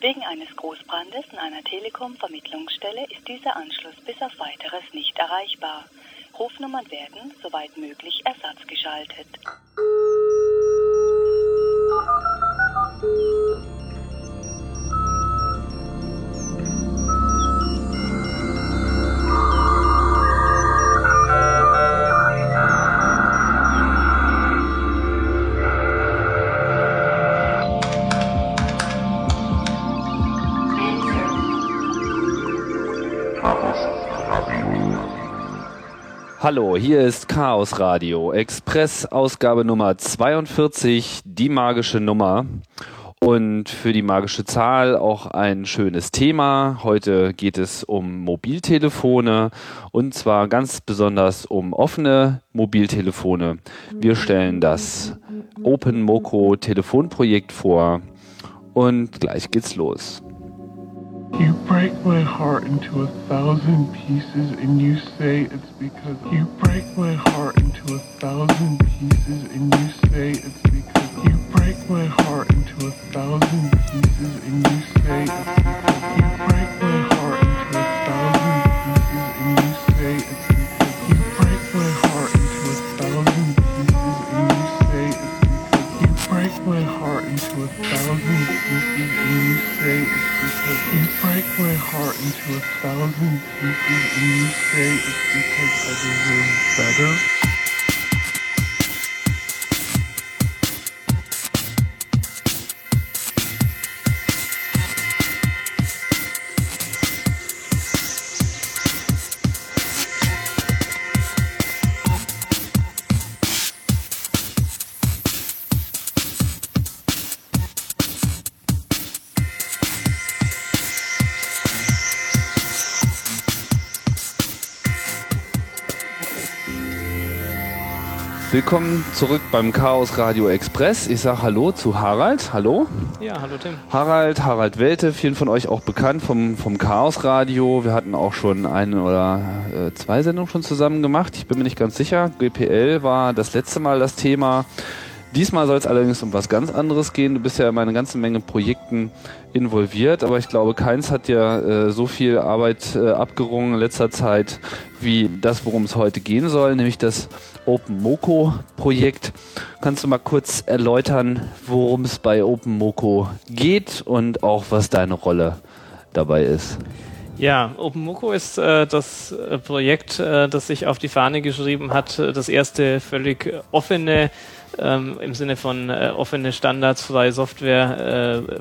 Wegen eines Großbrandes in einer Telekom-Vermittlungsstelle ist dieser Anschluss bis auf weiteres nicht erreichbar. Rufnummern werden, soweit möglich, ersatzgeschaltet. Hallo, hier ist Chaos Radio Express Ausgabe Nummer 42, die magische Nummer. Und für die magische Zahl auch ein schönes Thema. Heute geht es um Mobiltelefone und zwar ganz besonders um offene Mobiltelefone. Wir stellen das Open Moco Telefonprojekt vor und gleich geht's los. You break my heart into a thousand pieces and you say it's because you break my heart into a thousand pieces and you say it's because you break my heart into a thousand pieces and you say it's because you break my heart into a thousand pieces and you say it's my heart into a thousand pieces and you say it's because I deserve better. Willkommen zurück beim Chaos Radio Express. Ich sage Hallo zu Harald. Hallo. Ja, hallo Tim. Harald, Harald Welte, vielen von euch auch bekannt vom, vom Chaos Radio. Wir hatten auch schon eine oder äh, zwei Sendungen schon zusammen gemacht. Ich bin mir nicht ganz sicher. GPL war das letzte Mal das Thema. Diesmal soll es allerdings um was ganz anderes gehen. Du bist ja in eine ganze Menge Projekten involviert, aber ich glaube, keins hat dir äh, so viel Arbeit äh, abgerungen in letzter Zeit wie das, worum es heute gehen soll, nämlich das Open Moco Projekt. Kannst du mal kurz erläutern, worum es bei Open Moco geht und auch was deine Rolle dabei ist? Ja, OpenMoko ist äh, das äh, Projekt, äh, das sich auf die Fahne geschrieben hat, äh, das erste völlig offene, ähm, im Sinne von äh, offene Standards, freie Software, äh,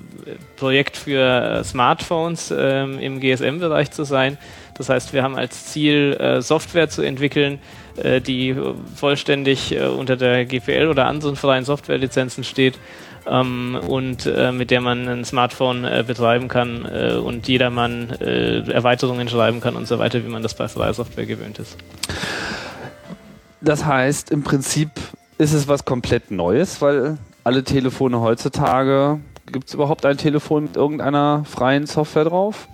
Projekt für Smartphones äh, im GSM-Bereich zu sein. Das heißt, wir haben als Ziel, Software zu entwickeln, die vollständig äh, unter der GPL oder anderen freien Softwarelizenzen steht ähm, und äh, mit der man ein Smartphone äh, betreiben kann äh, und jedermann äh, Erweiterungen schreiben kann und so weiter, wie man das bei freier Software gewöhnt ist. Das heißt, im Prinzip ist es was komplett Neues, weil alle Telefone heutzutage, gibt es überhaupt ein Telefon mit irgendeiner freien Software drauf?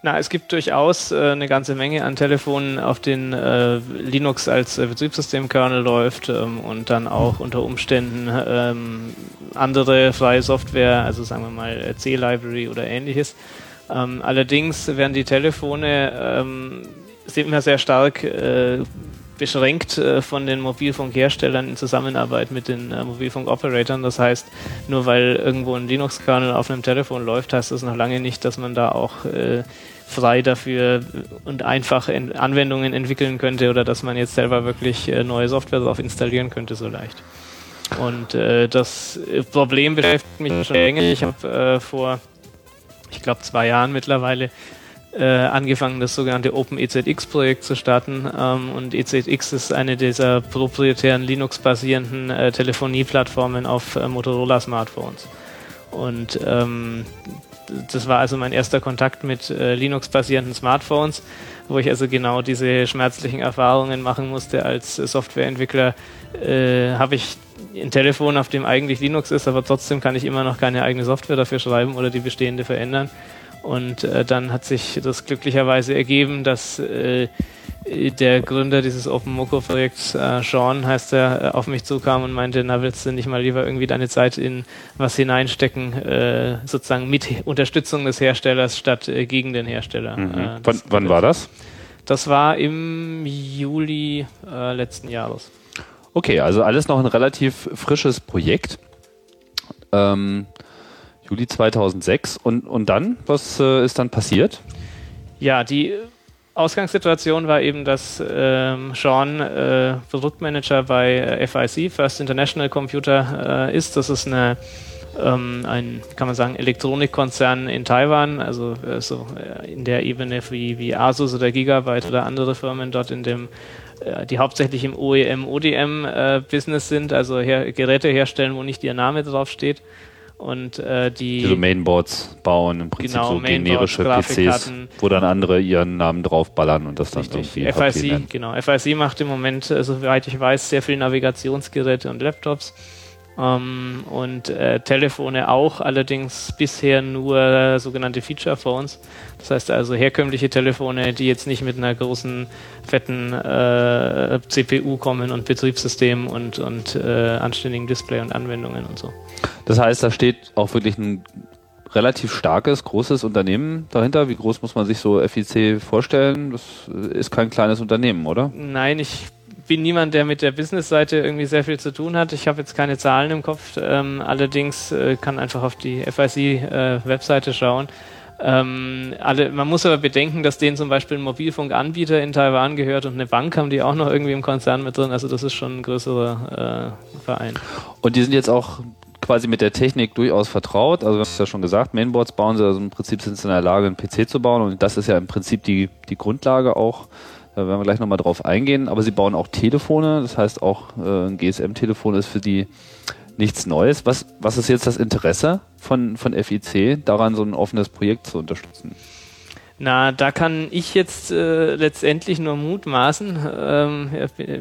Na, es gibt durchaus äh, eine ganze Menge an Telefonen, auf denen äh, Linux als äh, Betriebssystemkernel läuft ähm, und dann auch unter Umständen ähm, andere freie Software, also sagen wir mal äh, C-Library oder ähnliches. Ähm, allerdings werden die Telefone ähm, sind immer sehr stark äh, beschränkt äh, von den Mobilfunkherstellern in Zusammenarbeit mit den äh, Mobilfunk-Operatoren. Das heißt, nur weil irgendwo ein Linux-Kernel auf einem Telefon läuft, heißt das noch lange nicht, dass man da auch äh, frei dafür und einfach in Anwendungen entwickeln könnte oder dass man jetzt selber wirklich neue Software drauf installieren könnte so leicht. Und das Problem beschäftigt mich schon länger. Ich habe vor, ich glaube, zwei Jahren mittlerweile äh, angefangen, das sogenannte OpenEZX-Projekt zu starten. Ähm, und EZX ist eine dieser proprietären Linux-basierenden äh, Telefonieplattformen auf äh, Motorola-Smartphones. Und ähm, das war also mein erster Kontakt mit äh, Linux-basierenden Smartphones, wo ich also genau diese schmerzlichen Erfahrungen machen musste als äh, Softwareentwickler. Äh, Habe ich ein Telefon, auf dem eigentlich Linux ist, aber trotzdem kann ich immer noch keine eigene Software dafür schreiben oder die bestehende verändern. Und äh, dann hat sich das glücklicherweise ergeben, dass äh, der Gründer dieses OpenMoko-Projekts, äh, Sean heißt er, äh, auf mich zukam und meinte, na willst du nicht mal lieber irgendwie deine Zeit in was hineinstecken, äh, sozusagen mit Unterstützung des Herstellers statt äh, gegen den Hersteller. Mhm. Wann, wann war das? Das war im Juli letzten Jahres. Okay, also alles noch ein relativ frisches Projekt. Ähm, Juli 2006. Und, und dann? Was äh, ist dann passiert? Ja, die Ausgangssituation war eben, dass ähm, Sean äh, Produktmanager bei äh, FIC, First International Computer, äh, ist. Das ist eine, ähm, ein, kann man sagen, Elektronikkonzern in Taiwan, also äh, so äh, in der Ebene wie, wie Asus oder Gigabyte oder andere Firmen dort in dem äh, die hauptsächlich im OEM, ODM-Business sind, also her Geräte herstellen, wo nicht ihr Name draufsteht. Und äh, die, die so Mainboards bauen, im Prinzip Genau, so Mainboards, generische PCs, wo dann andere ihren Namen draufballern und das dann Richtig. irgendwie FIC, nennen. genau. FIC macht im Moment, äh, soweit ich weiß, sehr viel Navigationsgeräte und Laptops. Ähm, und äh, Telefone auch, allerdings bisher nur sogenannte Feature Phones. Das heißt also herkömmliche Telefone, die jetzt nicht mit einer großen, fetten äh, CPU kommen und Betriebssystem und, und äh, anständigen Display und Anwendungen und so. Das heißt, da steht auch wirklich ein relativ starkes, großes Unternehmen dahinter. Wie groß muss man sich so FIC vorstellen? Das ist kein kleines Unternehmen, oder? Nein, ich bin niemand, der mit der Business-Seite irgendwie sehr viel zu tun hat. Ich habe jetzt keine Zahlen im Kopf. Ähm, allerdings äh, kann einfach auf die FIC-Webseite äh, schauen. Ähm, alle, man muss aber bedenken, dass denen zum Beispiel ein Mobilfunkanbieter in Taiwan gehört und eine Bank haben die auch noch irgendwie im Konzern mit drin. Also das ist schon ein größerer äh, Verein. Und die sind jetzt auch quasi mit der Technik durchaus vertraut. Also, wir haben es ja schon gesagt, Mainboards bauen sie, also im Prinzip sind sie in der Lage, einen PC zu bauen und das ist ja im Prinzip die, die Grundlage auch. Da werden wir gleich nochmal drauf eingehen. Aber sie bauen auch Telefone, das heißt auch äh, ein GSM-Telefon ist für die nichts Neues. Was, was ist jetzt das Interesse von, von FIC, daran so ein offenes Projekt zu unterstützen? Na, da kann ich jetzt äh, letztendlich nur mutmaßen. Ähm,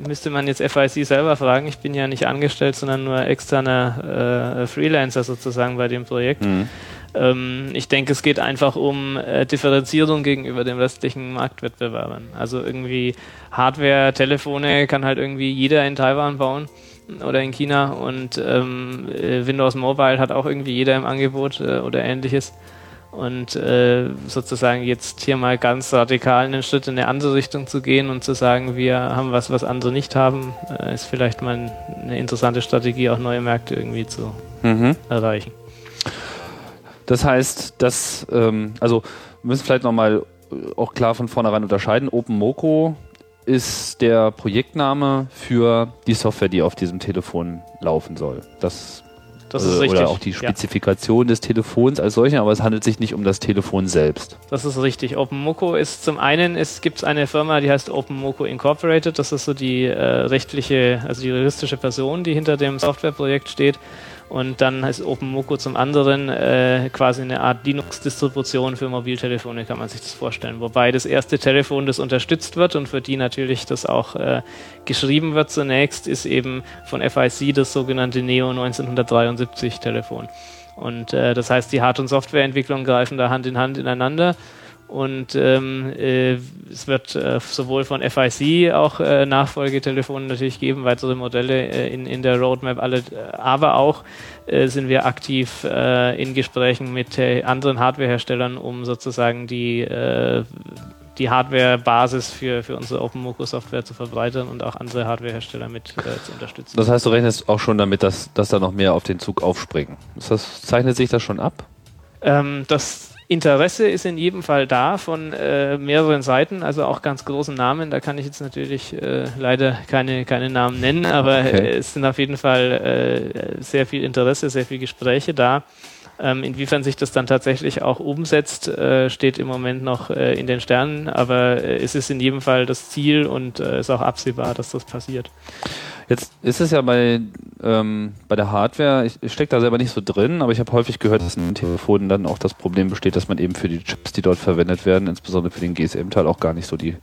müsste man jetzt FIC selber fragen. Ich bin ja nicht angestellt, sondern nur externer äh, Freelancer sozusagen bei dem Projekt. Mhm. Ähm, ich denke, es geht einfach um äh, Differenzierung gegenüber den restlichen Marktwettbewerbern. Also irgendwie Hardware, Telefone kann halt irgendwie jeder in Taiwan bauen oder in China und ähm, äh, Windows Mobile hat auch irgendwie jeder im Angebot äh, oder ähnliches. Und äh, sozusagen jetzt hier mal ganz radikal einen Schritt in eine andere Richtung zu gehen und zu sagen, wir haben was, was andere nicht haben, äh, ist vielleicht mal eine interessante Strategie, auch neue Märkte irgendwie zu Mhm. erreichen. Das heißt, dass, ähm, also wir müssen vielleicht nochmal auch klar von vornherein unterscheiden. OpenMoko ist der Projektname für die Software, die auf diesem Telefon laufen soll. Das, Das äh, ist richtig. Oder auch die ja. Spezifikation des Telefons als solche, aber es handelt sich nicht um das Telefon selbst. Das ist richtig. OpenMoko ist zum einen, es gibt eine Firma, die heißt OpenMoko Incorporated. Das ist so die äh, rechtliche, also die juristische Person, die hinter dem Softwareprojekt steht. Und dann ist OpenMoko zum anderen äh, quasi eine Art Linux-Distribution für Mobiltelefone, kann man sich das vorstellen. Wobei das erste Telefon, das unterstützt wird und für die natürlich das auch äh, geschrieben wird zunächst, ist eben von FIC das sogenannte Neo 1973 Telefon. Und äh, das heißt, die Hard- und Softwareentwicklung greifen da Hand in Hand ineinander. Und ähm, äh, es wird äh, sowohl von FIC auch äh, Nachfolgetelefone natürlich geben, weitere Modelle äh, in, in der Roadmap, alle, äh, aber auch äh, sind wir aktiv äh, in Gesprächen mit äh, anderen Hardwareherstellern, um sozusagen die, äh, die Hardware-Basis für, für unsere OpenMoko-Software zu verbreitern und auch andere Hardwarehersteller mit äh, zu unterstützen. Das heißt, du rechnest auch schon damit, dass, dass da noch mehr auf den Zug aufspringen. Das, zeichnet sich das schon ab? Ähm, das Interesse ist in jedem Fall da von äh, mehreren Seiten, also auch ganz großen Namen. Da kann ich jetzt natürlich äh, leider keine, keine Namen nennen, aber Okay. es sind auf jeden Fall äh, sehr viel Interesse, sehr viel Gespräche da. Ähm, inwiefern sich das dann tatsächlich auch umsetzt, äh, steht im Moment noch äh, in den Sternen, aber äh, es ist in jedem Fall das Ziel und äh, ist auch absehbar, dass das passiert. Jetzt ist es ja bei, ähm, bei der Hardware, ich, ich stecke da selber nicht so drin, aber ich habe häufig gehört, dass in den Telefonen dann auch das Problem besteht, dass man eben für die Chips, die dort verwendet werden, insbesondere für den GSM-Teil, auch gar nicht so die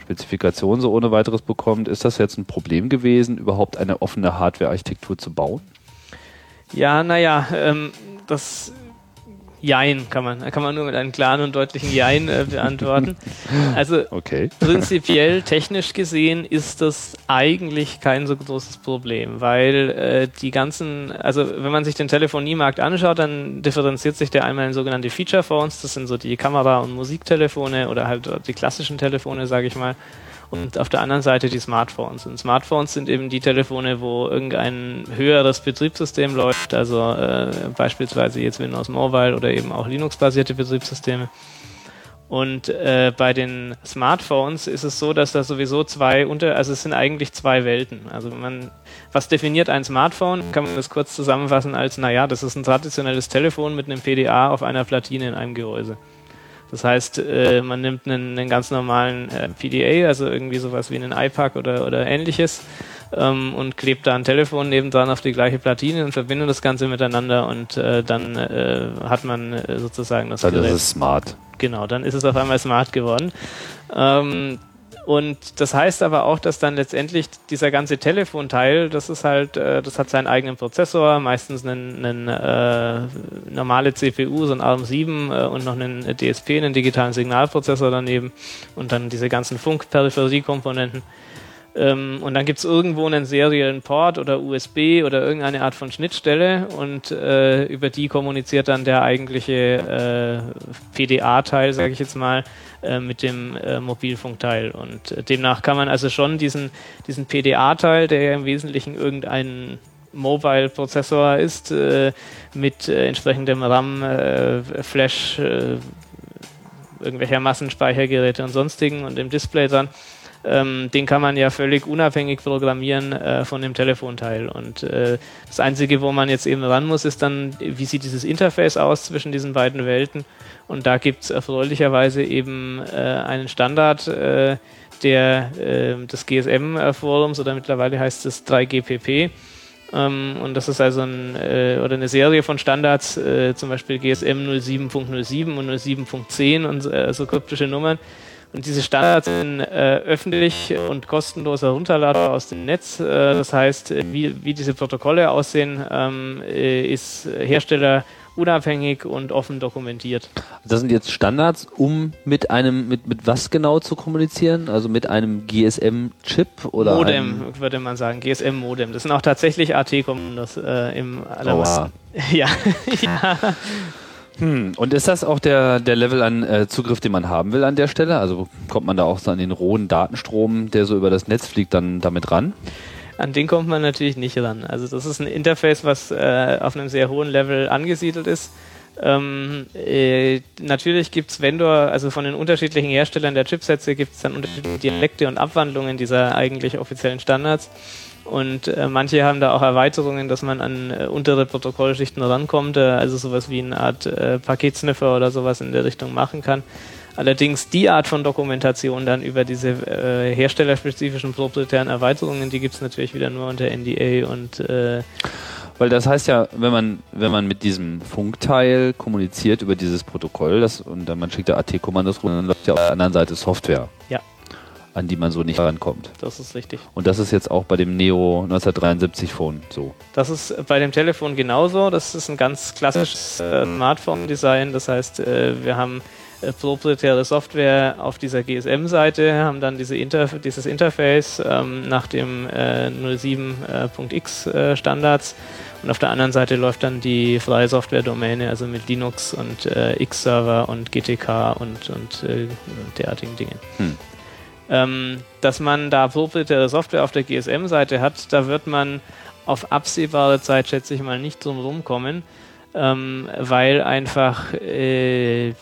Spezifikation so ohne weiteres bekommt. Ist das jetzt ein Problem gewesen, überhaupt eine offene Hardware-Architektur zu bauen? Ja, naja, ähm, das Jein kann man, kann man nur mit einem klaren und deutlichen Jein äh, beantworten. Also Okay. prinzipiell, technisch gesehen, ist das eigentlich kein so großes Problem, weil äh, die ganzen, also wenn man sich den Telefoniemarkt anschaut, dann differenziert sich der einmal in sogenannte Feature Phones, das sind so die Kamera- und Musiktelefone oder halt die klassischen Telefone, sage ich mal. Und auf der anderen Seite die Smartphones. Und Smartphones sind eben die Telefone, wo irgendein höheres Betriebssystem läuft, also äh, beispielsweise jetzt Windows Mobile oder eben auch Linux-basierte Betriebssysteme. Und äh, bei den Smartphones ist es so, dass da sowieso zwei unter, also es sind eigentlich zwei Welten. Also man, was definiert ein Smartphone? Kann man das kurz zusammenfassen als, naja, das ist ein traditionelles Telefon mit einem PDA auf einer Platine in einem Gehäuse. Das heißt, äh, man nimmt einen, einen ganz normalen äh, PDA, also irgendwie sowas wie einen iPack oder, oder ähnliches, ähm, und klebt da ein Telefon nebendran auf die gleiche Platine und verbindet das Ganze miteinander und äh, dann äh, hat man äh, sozusagen das Dann ist Gerät. es smart. Genau, dann ist es auf einmal smart geworden. Ähm, und das heißt aber auch, dass dann letztendlich dieser ganze Telefonteil, das ist halt, äh, das hat seinen eigenen Prozessor, meistens einen, einen äh, normale CPU, so ein ARM7 äh, und noch einen DSP, einen digitalen Signalprozessor daneben und dann diese ganzen Funk-Peripheriekomponenten. Ähm, und dann gibt es irgendwo einen seriellen Port oder USB oder irgendeine Art von Schnittstelle und äh, über die kommuniziert dann der eigentliche äh, PDA-Teil, sage ich jetzt mal, äh, mit dem äh, Mobilfunkteil. Und äh, demnach kann man also schon diesen, diesen PDA-Teil, der ja im Wesentlichen irgendein Mobile-Prozessor ist, äh, mit entsprechendem RAM, Flash, irgendwelcher Massenspeichergeräte und sonstigen und dem Display dran, ähm, den kann man ja völlig unabhängig programmieren äh, von dem Telefonteil. Und äh, das Einzige, wo man jetzt eben ran muss, ist dann, wie sieht dieses Interface aus zwischen diesen beiden Welten. Und da gibt es erfreulicherweise eben äh, einen Standard, äh, der äh, des GSM-Forums oder mittlerweile heißt es 3GPP. Ähm, und das ist also ein, äh, oder eine Serie von Standards, zum Beispiel GSM 07.07 und 07.10 und so kryptische Nummern. Und diese Standards sind äh, öffentlich und kostenlos herunterladbar aus dem Netz. Äh, das heißt, wie, wie diese Protokolle aussehen, ähm, äh, ist Hersteller unabhängig und offen dokumentiert. Das sind jetzt Standards, um mit einem, mit, mit was genau zu kommunizieren? Also mit einem GSM-Chip oder Modem, würde man sagen, GSM-Modem. Das sind auch tatsächlich AT-Kommandos äh, im Aua. Ja. ja. Hm. Und ist das auch der, der Level an äh, Zugriff, den man haben will an der Stelle? Also kommt man da auch so an den rohen Datenstrom, der so über das Netz fliegt, dann damit ran? An den kommt man natürlich nicht ran. Also das ist ein Interface, was äh, auf einem sehr hohen Level angesiedelt ist. Ähm, äh, natürlich gibt es Vendor, also von den unterschiedlichen Herstellern der Chipsätze gibt es dann unterschiedliche Dialekte und Abwandlungen dieser eigentlich offiziellen Standards. Und äh, manche haben da auch Erweiterungen, dass man an äh, untere Protokollschichten rankommt, äh, also sowas wie eine Art äh, Paketsniffer oder sowas in der Richtung machen kann. Allerdings die Art von Dokumentation dann über diese äh, herstellerspezifischen proprietären Erweiterungen, die gibt es natürlich wieder nur unter NDA und äh, Weil das heißt ja, wenn man, wenn man mit diesem Funkteil kommuniziert über dieses Protokoll, das, und dann man schickt da AT-Kommandos rum, dann läuft ja auf der anderen Seite Software. Ja. An die man so nicht rankommt. das ist richtig. Und das ist jetzt auch bei dem Neo 1973 Phone so. Das ist bei dem Telefon genauso. Das ist ein ganz klassisches äh, Smartphone-Design. Das heißt, äh, wir haben äh, proprietäre Software auf dieser GSM-Seite, haben dann diese Interf dieses Interface ähm, nach dem äh, 07.x äh, Standards und auf der anderen Seite läuft dann die freie Software-Domäne, also mit Linux und äh, X-Server und GTK und, und äh, derartigen Dingen. Hm. Ähm, dass man da proprietäre Software auf der GSM-Seite hat, da wird man auf absehbare Zeit, schätze ich mal, nicht drum rumkommen, ähm, weil einfach, äh,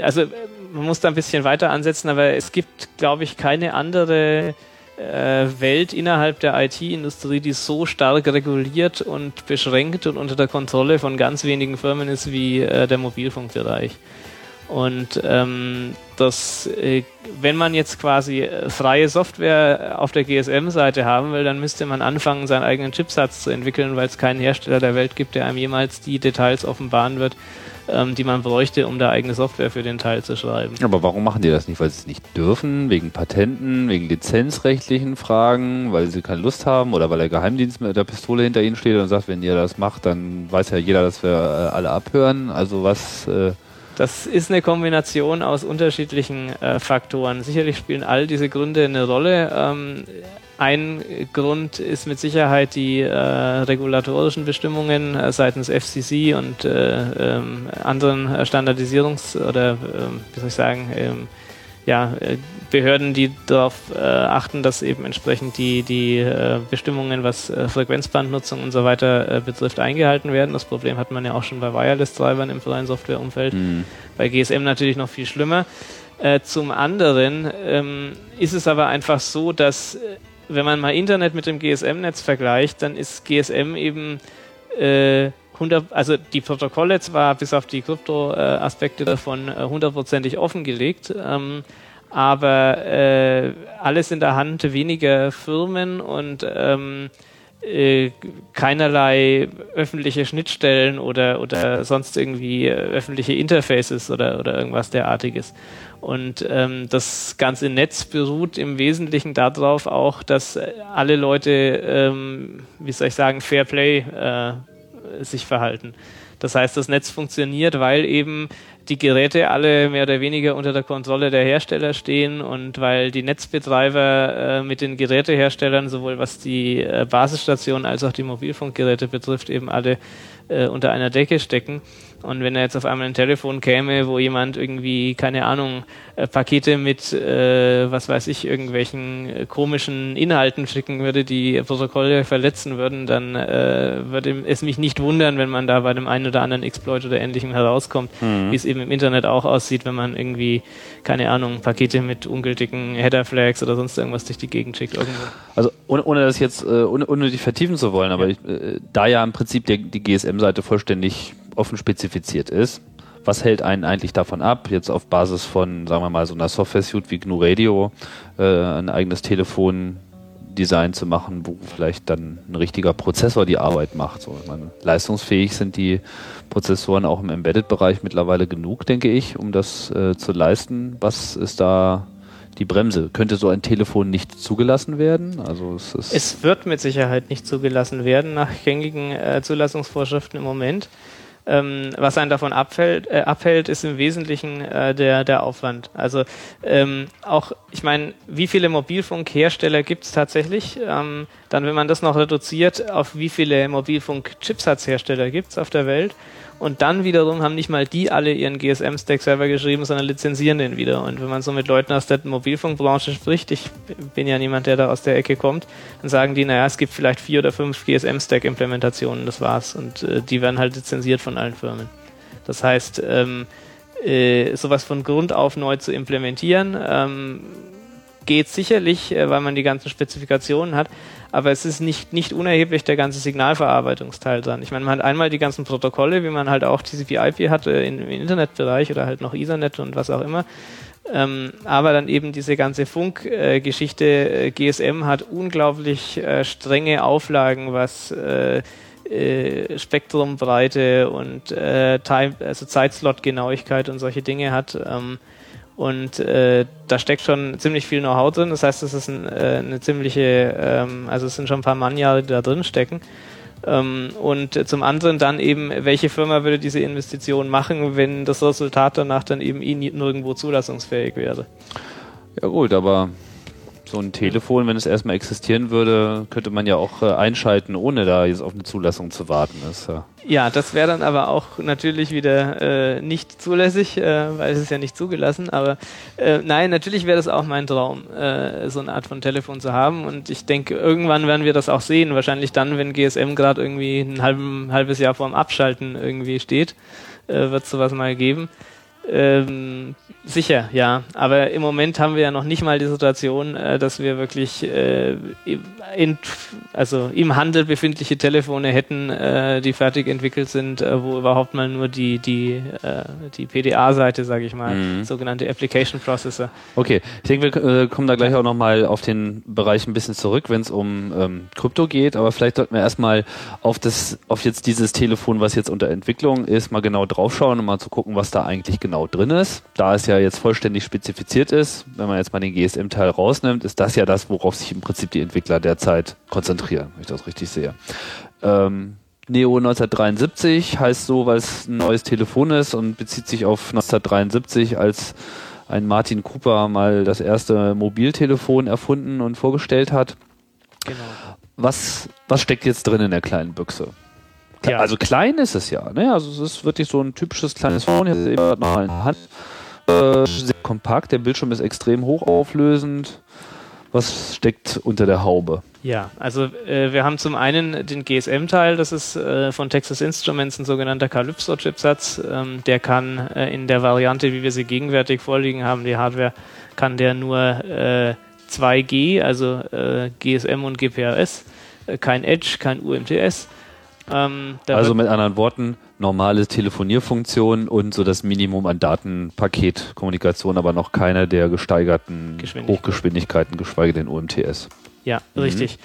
also man muss da ein bisschen weiter ansetzen, aber es gibt, glaube ich, keine andere äh, Welt innerhalb der IT-Industrie, die so stark reguliert und beschränkt und unter der Kontrolle von ganz wenigen Firmen ist wie äh, der Mobilfunkbereich. Und ähm, das, äh, wenn man jetzt quasi äh, freie Software auf der GSM-Seite haben will, dann müsste man anfangen, seinen eigenen Chipsatz zu entwickeln, weil es keinen Hersteller der Welt gibt, der einem jemals die Details offenbaren wird, ähm, die man bräuchte, um da eigene Software für den Teil zu schreiben. Aber warum machen die das nicht? Weil sie es nicht dürfen, wegen Patenten, wegen lizenzrechtlichen Fragen, weil sie keine Lust haben oder weil der Geheimdienst mit der Pistole hinter ihnen steht und sagt, wenn ihr das macht, dann weiß ja jeder, dass wir äh, alle abhören. Also was... Äh das ist eine Kombination aus unterschiedlichen äh, Faktoren. Sicherlich spielen all diese Gründe eine Rolle. Ähm, ein Grund ist mit Sicherheit die äh, regulatorischen Bestimmungen äh, seitens FCC und äh, ähm, anderen Standardisierungs- oder, ähm, wie soll ich sagen, ähm, ja, äh, Behörden, die darauf äh, achten, dass eben entsprechend die, die äh, Bestimmungen, was äh, Frequenzbandnutzung und so weiter äh, betrifft, eingehalten werden. Das Problem hat man ja auch schon bei Wireless-Treibern im freien Softwareumfeld. Mhm. Bei GSM natürlich noch viel schlimmer. Äh, zum anderen ähm, ist es aber einfach so, dass wenn man mal Internet mit dem GSM-Netz vergleicht, dann ist GSM eben 100, also die Protokolle zwar bis auf die Krypto-Aspekte davon hundertprozentig offengelegt, ähm, aber äh, alles in der Hand weniger Firmen und ähm, äh, keinerlei öffentliche Schnittstellen oder, oder sonst irgendwie äh, öffentliche Interfaces oder, oder irgendwas derartiges. Und ähm, das ganze Netz beruht im Wesentlichen darauf auch, dass alle Leute, ähm, wie soll ich sagen, Fair Play äh, sich verhalten. Das heißt, das Netz funktioniert, weil eben die Geräte alle mehr oder weniger unter der Kontrolle der Hersteller stehen und weil die Netzbetreiber äh, mit den Geräteherstellern, sowohl was die äh, Basisstationen als auch die Mobilfunkgeräte betrifft, eben alle äh, unter einer Decke stecken. Und wenn er jetzt auf einmal ein Telefon käme, wo jemand irgendwie, keine Ahnung, äh, Pakete mit, äh, was weiß ich, irgendwelchen äh, komischen Inhalten schicken würde, die Protokolle verletzen würden, dann äh, würde es mich nicht wundern, wenn man da bei dem einen oder anderen Exploit oder ähnlichem herauskommt, mhm. wie es eben im Internet auch aussieht, wenn man irgendwie, keine Ahnung, Pakete mit ungültigen Header-Flags oder sonst irgendwas durch die Gegend schickt irgendwo. Also ohne, ohne das jetzt, äh, ohne, ohne die vertiefen zu wollen, aber ja. ich, äh, da ja im Prinzip der, die GSM-Seite vollständig offen spezifiziert ist. Was hält einen eigentlich davon ab, jetzt auf Basis von, sagen wir mal, so einer Software-Suite wie GNU Radio äh, ein eigenes Telefondesign zu machen, wo vielleicht dann ein richtiger Prozessor die Arbeit macht. So, meine, leistungsfähig sind die Prozessoren auch im Embedded-Bereich mittlerweile genug, denke ich, um das äh, zu leisten. Was ist da die Bremse? Könnte so ein Telefon nicht zugelassen werden? Also es, es wird mit Sicherheit nicht zugelassen werden nach gängigen äh, Zulassungsvorschriften im Moment. Ähm, was einen davon abfällt, äh, abhält, ist im Wesentlichen äh, der, der Aufwand. Also ähm, auch, ich meine, wie viele Mobilfunkhersteller gibt es tatsächlich? Ähm, dann, wenn man das noch reduziert, auf wie viele Mobilfunk-Chipsatzhersteller gibt es auf der Welt? Und dann wiederum haben nicht mal die alle ihren GSM-Stack selber geschrieben, sondern lizenzieren den wieder. Und wenn man so mit Leuten aus der Mobilfunkbranche spricht, ich bin ja niemand, der da aus der Ecke kommt, dann sagen die, naja, es gibt vielleicht vier oder fünf GSM-Stack-Implementationen, das war's. Und äh, die werden halt lizenziert von allen Firmen. Das heißt, ähm, äh, sowas von Grund auf neu zu implementieren, ähm, geht sicherlich, äh, weil man die ganzen Spezifikationen hat, aber es ist nicht, nicht unerheblich der ganze Signalverarbeitungsteil dran. Ich meine, man hat einmal die ganzen Protokolle, wie man halt auch TCP/IP hatte im Internetbereich oder halt noch Ethernet und was auch immer. Ähm, aber dann eben diese ganze Funkgeschichte. Äh, GSM hat unglaublich äh, strenge Auflagen, was äh, äh, Spektrumbreite und äh, Time, also Zeitslot-Genauigkeit und solche Dinge hat. Ähm, und äh, da steckt schon ziemlich viel Know-how drin. Das heißt, es ist ein, äh, eine ziemliche, ähm, also es sind schon ein paar Mannjahre, die da drin stecken. Ähm, und zum anderen dann eben, welche Firma würde diese Investition machen, wenn das Resultat danach dann eben eh nirgendwo zulassungsfähig wäre? Ja gut, aber so ein Telefon, wenn es erstmal existieren würde, könnte man ja auch äh, einschalten, ohne da jetzt auf eine Zulassung zu warten. Das, ja. ja, das wäre dann aber auch natürlich wieder äh, nicht zulässig, äh, weil es ist ja nicht zugelassen. Aber äh, nein, natürlich wäre das auch mein Traum, äh, so eine Art von Telefon zu haben. Und ich denke, irgendwann werden wir das auch sehen. Wahrscheinlich dann, wenn GSM gerade irgendwie ein halben, halbes Jahr vorm Abschalten irgendwie steht, äh, wird es sowas mal geben. Ähm, sicher, ja. Aber im Moment haben wir ja noch nicht mal die Situation, äh, dass wir wirklich äh, in, also im Handel befindliche Telefone hätten, äh, die fertig entwickelt sind, äh, wo überhaupt mal nur die, die, äh, die PDA-Seite, sage ich mal, Mhm. sogenannte Application Processor. Okay, ich denke, wir kommen da gleich auch nochmal auf den Bereich ein bisschen zurück, wenn es um ähm, Krypto geht, aber vielleicht sollten wir erstmal auf das, auf jetzt dieses Telefon, was jetzt unter Entwicklung ist, mal genau draufschauen und mal zu gucken, was da eigentlich genau drin ist. Da es ja jetzt vollständig spezifiziert ist, wenn man jetzt mal den GSM-Teil rausnimmt, ist das ja das, worauf sich im Prinzip die Entwickler derzeit konzentrieren, wenn ich das richtig sehe. Ähm, Neo 1973 heißt so, weil es ein neues Telefon ist und bezieht sich auf 1973, als ein Martin Cooper mal das erste Mobiltelefon erfunden und vorgestellt hat. Genau. Was, was steckt jetzt drin in der kleinen Büchse? Ja. Also klein ist es ja, ne? Also es ist wirklich so ein typisches kleines Phone, jetzt eben gerade noch in der Hand. Äh, sehr kompakt, der Bildschirm ist extrem hochauflösend. Was steckt unter der Haube? Ja, also äh, wir haben zum einen den GSM-Teil, das ist äh, von Texas Instruments ein sogenannter Calypso-Chipsatz. Ähm, der kann äh, in der Variante, wie wir sie gegenwärtig vorliegen haben, die Hardware, kann der nur äh, 2G, also äh, GSM und GPRS, äh, kein Edge, kein UMTS. Ähm, Also mit anderen Worten, normale Telefonierfunktion und so das Minimum an Datenpaketkommunikation, aber noch keine der gesteigerten Geschwindigkeit. Hochgeschwindigkeiten, geschweige denn UMTS. Ja, Mhm. richtig.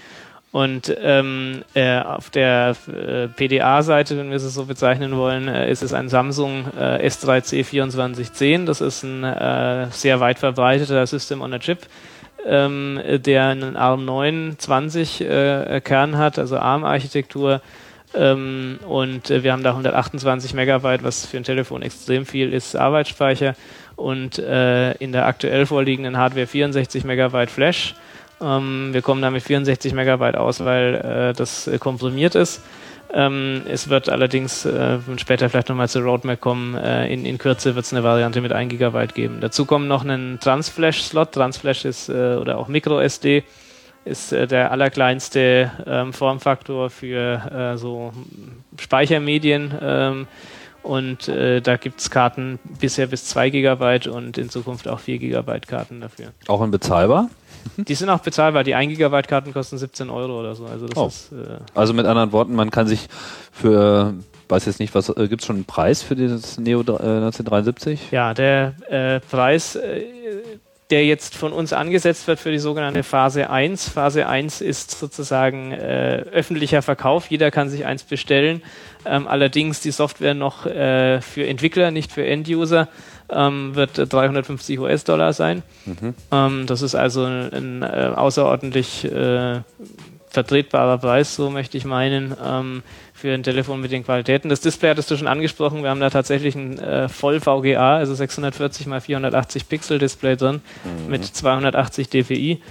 Und ähm, äh, auf der äh, PDA-Seite, wenn wir es so bezeichnen wollen, äh, ist es ein Samsung äh, S3C2410. Das ist ein äh, sehr weit verbreiteter System on a Chip, ähm, der einen ARM 920 äh, Kern hat, also ARM-Architektur. Ähm, und wir haben da 128 Megabyte, was für ein Telefon extrem viel ist, Arbeitsspeicher. Und in der aktuell vorliegenden Hardware 64 Megabyte Flash. Ähm, wir kommen da mit 64 Megabyte aus, weil äh, das äh, komprimiert ist. Ähm, es wird allerdings, äh, später vielleicht nochmal zur Roadmap kommen, äh, in, in Kürze wird es eine Variante mit 1 Gigabyte geben. Dazu kommt noch ein Transflash-Slot. Transflash ist, äh, oder auch MicroSD, ist äh, der allerkleinste ähm, Formfaktor für äh, so Speichermedien. Und äh, da gibt es Karten bisher bis 2 Gigabyte und in Zukunft auch 4 Gigabyte Karten dafür. Auch in bezahlbar? Die sind auch bezahlbar. Die 1 Gigabyte Karten kosten 17 Euro oder so. Also das Oh. ist äh, Also mit anderen Worten, man kann sich für, weiß jetzt nicht, was äh, gibt es schon einen Preis für dieses Neo äh, 1973? ja der äh, Preis, äh, der jetzt von uns angesetzt wird für die sogenannte Phase 1. Phase 1 ist sozusagen äh, öffentlicher Verkauf. Jeder kann sich eins bestellen. Ähm, allerdings die Software noch äh, für Entwickler, nicht für End-User, ähm, wird äh, 350 US-Dollar sein. Ähm, das ist also ein, ein äh, außerordentlich äh, vertretbarer Preis, so möchte ich meinen, ähm, für ein Telefon mit den Qualitäten. Das Display hattest du schon angesprochen, wir haben da tatsächlich ein äh, voll VGA, also 640 x 480 Pixel Display drin mit 280 dpi.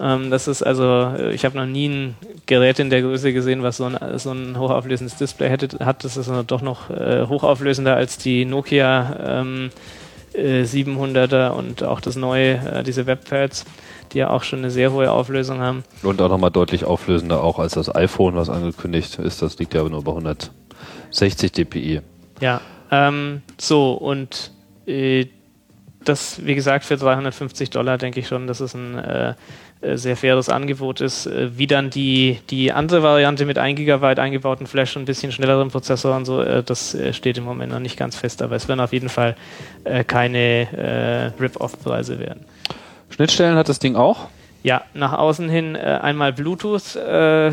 Ähm, das ist also, äh, ich habe noch nie ein Gerät in der Größe gesehen, was so ein, so ein hochauflösendes Display hätte, hat. Das ist doch noch äh, hochauflösender als die Nokia ähm, äh, 700er und auch das neue, äh, diese Webpads, die ja auch schon eine sehr hohe Auflösung haben. Und auch nochmal deutlich auflösender auch als das iPhone, was angekündigt ist. Das liegt ja aber nur bei 160 dpi. Ja, ähm, so und äh, das, wie gesagt, für 350 Dollar denke ich schon, dass es ein äh, sehr faires Angebot ist. Äh, wie dann die, die andere Variante mit 1 GB eingebauten Flash und ein bisschen schnelleren Prozessor und so, äh, das äh, steht im Moment noch nicht ganz fest, aber es werden auf jeden Fall keine Rip-Off-Preise werden. Schnittstellen hat das Ding auch? Ja, nach außen hin äh, einmal Bluetooth äh,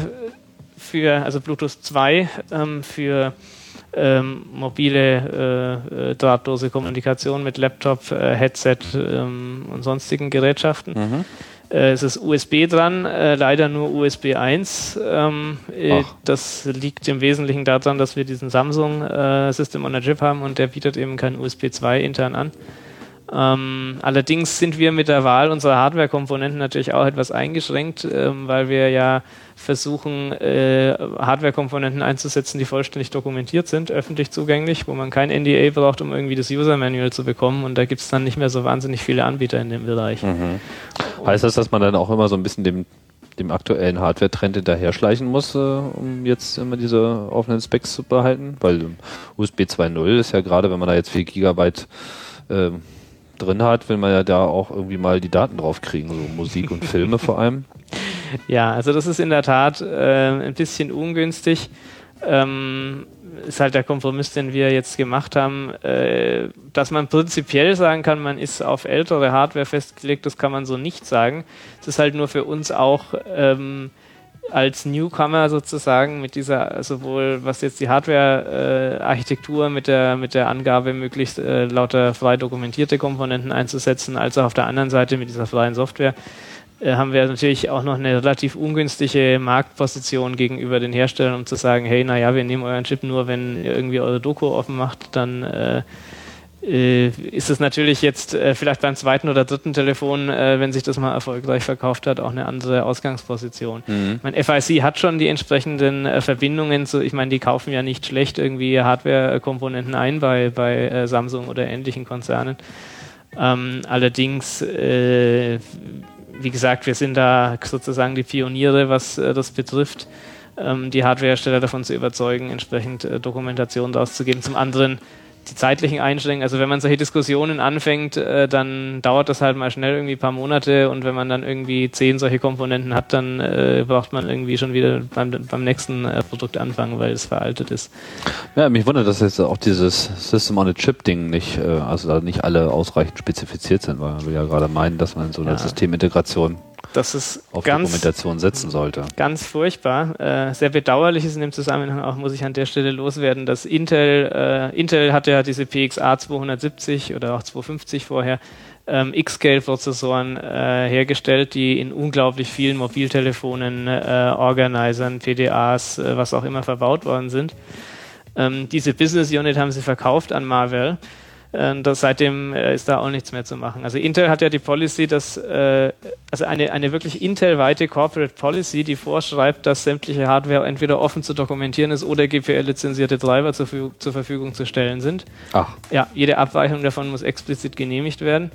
für, also Bluetooth 2 ähm, für ähm, mobile äh, äh, drahtlose Kommunikation mit Laptop, äh, Headset ähm, und sonstigen Gerätschaften. Äh, es ist USB dran, leider nur USB 1. Ähm, äh, das liegt im Wesentlichen daran, dass wir diesen Samsung System on a Chip haben und der bietet eben kein USB 2 intern an. Ähm, allerdings sind wir mit der Wahl unserer Hardware-Komponenten natürlich auch etwas eingeschränkt, ähm, weil wir ja versuchen, äh, Hardware-Komponenten einzusetzen, die vollständig dokumentiert sind, öffentlich zugänglich, wo man kein NDA braucht, um irgendwie das User-Manual zu bekommen. Und da gibt es dann nicht mehr so wahnsinnig viele Anbieter in dem Bereich. Heißt das, dass man dann auch immer so ein bisschen dem, dem aktuellen Hardware-Trend hinterher schleichen muss, äh, um jetzt immer diese offenen Specs zu behalten? Weil ähm, USB 2.0 ist ja gerade, wenn man da jetzt 4 Gigabyte ähm, drin hat, will man ja da auch irgendwie mal die Daten drauf kriegen, so Musik und Filme vor allem. Ja, also das ist in der Tat äh, ein bisschen ungünstig. Ähm, ist halt der Kompromiss, den wir jetzt gemacht haben, äh, dass man prinzipiell sagen kann, man ist auf ältere Hardware festgelegt, das kann man so nicht sagen. Es ist halt nur für uns auch ähm, als Newcomer sozusagen mit dieser, sowohl was jetzt die Hardware-Architektur äh, mit, der, mit der Angabe möglichst äh, lauter frei dokumentierte Komponenten einzusetzen, als auch auf der anderen Seite mit dieser freien Software äh, haben wir natürlich auch noch eine relativ ungünstige Marktposition gegenüber den Herstellern, um zu sagen, hey, naja, wir nehmen euren Chip nur, wenn ihr irgendwie eure Doku offen macht, dann äh, ist es natürlich jetzt äh, vielleicht beim zweiten oder dritten Telefon, äh, wenn sich das mal erfolgreich verkauft hat, auch eine andere Ausgangsposition. Mhm. Mein FIC hat schon die entsprechenden äh, Verbindungen zu, ich meine, die kaufen ja nicht schlecht irgendwie Hardware-Komponenten ein bei, bei äh, Samsung oder ähnlichen Konzernen. Ähm, allerdings, äh, wie gesagt, wir sind da sozusagen die Pioniere, was das betrifft ähm, die Hardwarehersteller davon zu überzeugen, entsprechend äh, Dokumentation daraus zu geben. Zum anderen die zeitlichen Einschränkungen, also wenn man solche Diskussionen anfängt, äh, dann dauert das halt mal schnell irgendwie ein paar Monate und wenn man dann irgendwie zehn solche Komponenten hat, dann äh, braucht man irgendwie schon wieder beim, beim nächsten äh, Produkt anfangen, weil es veraltet ist. Ja, mich wundert, dass jetzt auch dieses System on a Chip Ding nicht, äh, also nicht alle ausreichend spezifiziert sind, weil wir ja gerade meinen, dass man so eine ja. Systemintegration das ist auf ganz, Dokumentation setzen sollte. Ganz furchtbar. Äh, sehr bedauerlich ist in dem Zusammenhang auch, muss ich an der Stelle loswerden, dass Intel, äh, Intel hat ja diese PXA 270 oder auch 250 vorher, ähm, X-Scale-Prozessoren äh, hergestellt, die in unglaublich vielen Mobiltelefonen, äh, Organisern, PDAs, äh, was auch immer verbaut worden sind. Ähm, diese Business Unit haben sie verkauft an Marvell äh, das, seitdem äh, ist da auch nichts mehr zu machen. Also Intel hat ja die Policy, dass äh, also eine, eine wirklich Intel-weite Corporate Policy, die vorschreibt, dass sämtliche Hardware entweder offen zu dokumentieren ist oder GPL-lizenzierte Treiber zur, zur, Verfügung zu stellen sind. Ach. Ja, jede Abweichung davon muss explizit genehmigt werden.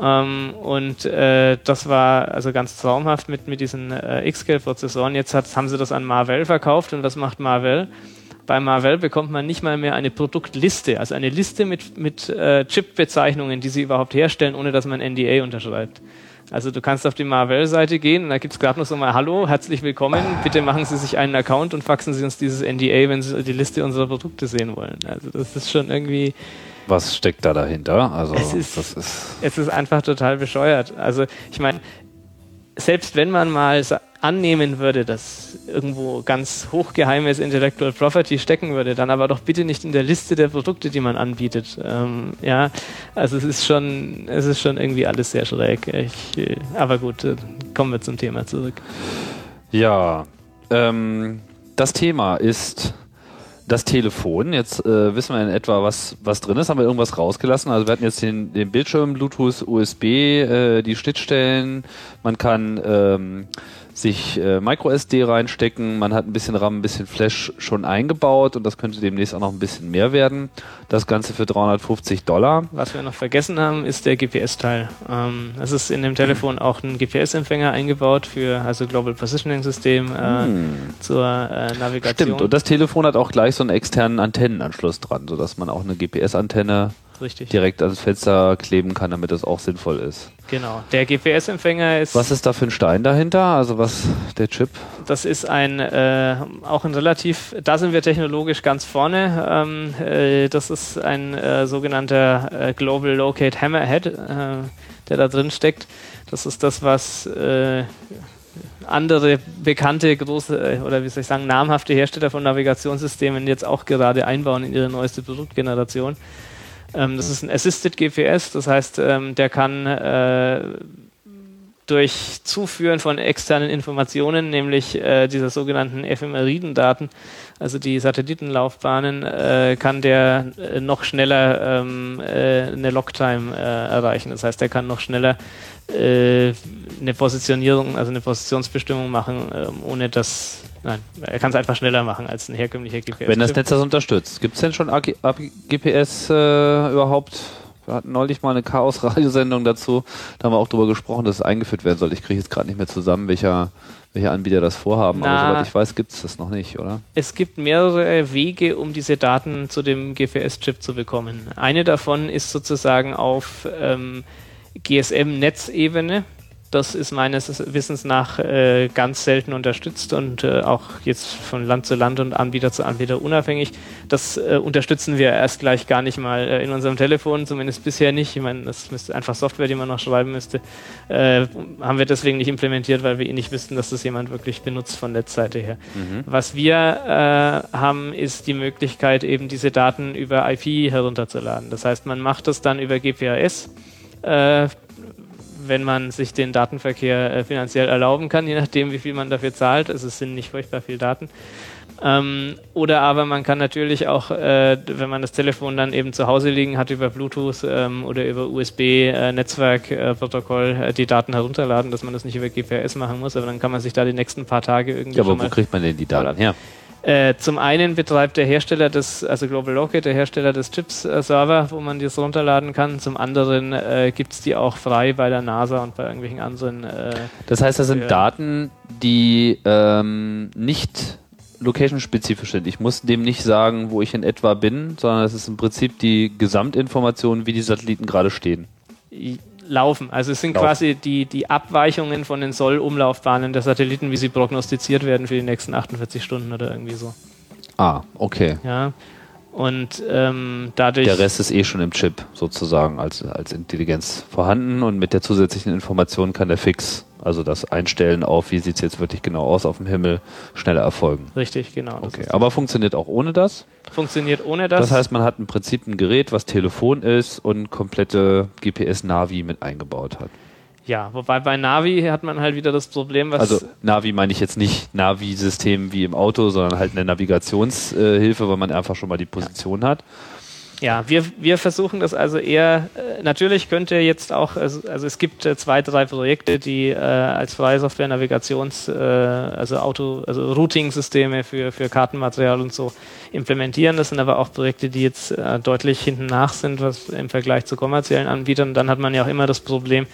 Ähm, und äh, das war also ganz traumhaft mit, mit diesen äh, X-Scale-Prozessoren. Jetzt hat, haben sie das an Marvell verkauft und was macht Marvell? Bei Marvell bekommt man nicht mal mehr eine Produktliste, also eine Liste mit, mit äh, Chip-Bezeichnungen, die sie überhaupt herstellen, ohne dass man NDA unterschreibt. Also du kannst auf die Marvell-Seite gehen und da gibt es gerade noch so mal Hallo, herzlich willkommen, bitte machen Sie sich einen Account und faxen Sie uns dieses NDA, wenn Sie die Liste unserer Produkte sehen wollen. Also das ist schon irgendwie... Was steckt da dahinter? Also es ist, das ist, es ist einfach total bescheuert. Also ich meine, selbst wenn man mal annehmen würde, dass irgendwo ganz hochgeheimes Intellectual Property stecken würde, dann aber doch bitte nicht in der Liste der Produkte, die man anbietet. Ähm, ja, also es ist schon, es ist schon irgendwie alles sehr schräg. Ich, äh, aber gut, äh, kommen wir zum Thema zurück. Ja, ähm, das Thema ist das Telefon. Jetzt äh, wissen wir in etwa, was, was drin ist. Haben wir irgendwas rausgelassen? Also wir hatten jetzt den, den Bildschirm, Bluetooth, USB, äh, die Schnittstellen. Man kann ähm, sich äh, MicroSD reinstecken. Man hat ein bisschen RAM, ein bisschen Flash schon eingebaut und das könnte demnächst auch noch ein bisschen mehr werden. Das Ganze für 350 Dollar. Was wir noch vergessen haben, ist der GPS-Teil. Ähm, es ist in dem Telefon auch ein GPS-Empfänger eingebaut für also Global Positioning System äh, hm. zur äh, Navigation. Stimmt. Und das Telefon hat auch gleich so einen externen Antennenanschluss dran, sodass man auch eine GPS-Antenne Richtig. direkt ans Fenster kleben kann, damit das auch sinnvoll ist. Genau. Der GPS-Empfänger ist. Was ist da für ein Stein dahinter? Also was der Chip? Das ist ein äh, auch ein relativ. Da sind wir technologisch ganz vorne. Ähm, äh, das ist ein äh, sogenannter äh, Global Locate Hammerhead, äh, der da drin steckt. Das ist das, was äh, andere bekannte große oder wie soll ich sagen namhafte Hersteller von Navigationssystemen jetzt auch gerade einbauen in ihre neueste Produktgeneration. Ähm, das ist ein Assisted GPS, das heißt, ähm, der kann äh, durch Zuführen von externen Informationen, nämlich äh, dieser sogenannten Ephemeridendaten, also die Satellitenlaufbahnen, äh, kann der äh, noch schneller ähm, äh, eine Locktime äh, erreichen. Das heißt, er kann noch schneller äh, eine Positionierung, also eine Positionsbestimmung machen, ähm, ohne dass Nein, er kann es einfach schneller machen als ein herkömmlicher GPS. Wenn das Netz das unterstützt. Gibt es denn schon GPS äh, überhaupt Wir hatten neulich mal eine Chaos-Radiosendung dazu. Da haben wir auch drüber gesprochen, dass es eingeführt werden soll. Ich kriege jetzt gerade nicht mehr zusammen, welcher, welcher Anbieter das vorhaben. Na, Aber soweit ich weiß, gibt es das noch nicht, oder? Es gibt mehrere Wege, um diese Daten zu dem GPS-Chip zu bekommen. Eine davon ist sozusagen auf ähm, GSM-Netzebene. Das ist meines Wissens nach äh, ganz selten unterstützt und äh, auch jetzt von Land zu Land und Anbieter zu Anbieter unabhängig. Das äh, unterstützen wir erst gleich gar nicht mal äh, in unserem Telefon, zumindest bisher nicht. Ich meine, das müsste einfach Software, die man noch schreiben müsste. Äh, haben wir deswegen nicht implementiert, weil wir eh nicht wissen, dass das jemand wirklich benutzt von Netzseite her. Mhm. Was wir äh, haben, ist die Möglichkeit, eben diese Daten über IP herunterzuladen. Das heißt, man macht das dann über GPRS. Äh, wenn man sich den Datenverkehr äh, finanziell erlauben kann, je nachdem, wie viel man dafür zahlt. Also es sind nicht furchtbar viel Daten. Ähm, oder aber man kann natürlich auch, äh, wenn man das Telefon dann eben zu Hause liegen hat, über Bluetooth ähm, oder über USB-Netzwerkprotokoll äh, die Daten herunterladen, dass man das nicht über GPS machen muss, aber dann kann man sich da die nächsten paar Tage irgendwie Ja, aber wo kriegt man denn die Daten her? Äh, zum einen betreibt der Hersteller des, also Global Locket, der Hersteller des Chips-Server, wo man das runterladen kann. Zum anderen äh, gibt es die auch frei bei der NASA und bei irgendwelchen anderen. Äh, Das heißt, das sind. Daten, die ähm, nicht location-spezifisch sind. Ich muss dem nicht sagen, wo ich in etwa bin, sondern es ist im Prinzip die Gesamtinformation, wie die Satelliten gerade stehen. Laufen. Also es sind Laufen. quasi die, die Abweichungen von den Soll-Umlaufbahnen der Satelliten, wie sie prognostiziert werden für die nächsten 48 Stunden oder irgendwie so. Ah, okay. Ja. Und ähm, dadurch. Der Rest ist eh schon im Chip sozusagen als, als Intelligenz vorhanden und mit der zusätzlichen Information kann der Fix, also das Einstellen auf, wie sieht es jetzt wirklich genau aus auf dem Himmel, schneller erfolgen. Richtig, genau. Okay, aber funktioniert auch ohne das? funktioniert ohne das. Das heißt, man hat im Prinzip ein Gerät, was Telefon ist und komplette GPS-Navi mit eingebaut hat. Ja, wobei bei Navi hat man halt wieder das Problem, was. Also Navi meine ich jetzt nicht Navi-System wie im Auto, sondern halt eine Navigationshilfe, weil man einfach schon mal die Position hat. Ja, wir, wir versuchen das also eher, äh, natürlich könnte jetzt auch, also, also es gibt äh, zwei, drei Projekte, die äh, als freie Software Navigations, äh, also Auto, also Routing-Systeme für, für Kartenmaterial und so implementieren. Das sind aber auch Projekte, die jetzt äh, deutlich hinten nach sind, was im Vergleich zu kommerziellen Anbietern. Dann hat man ja auch immer das Problem,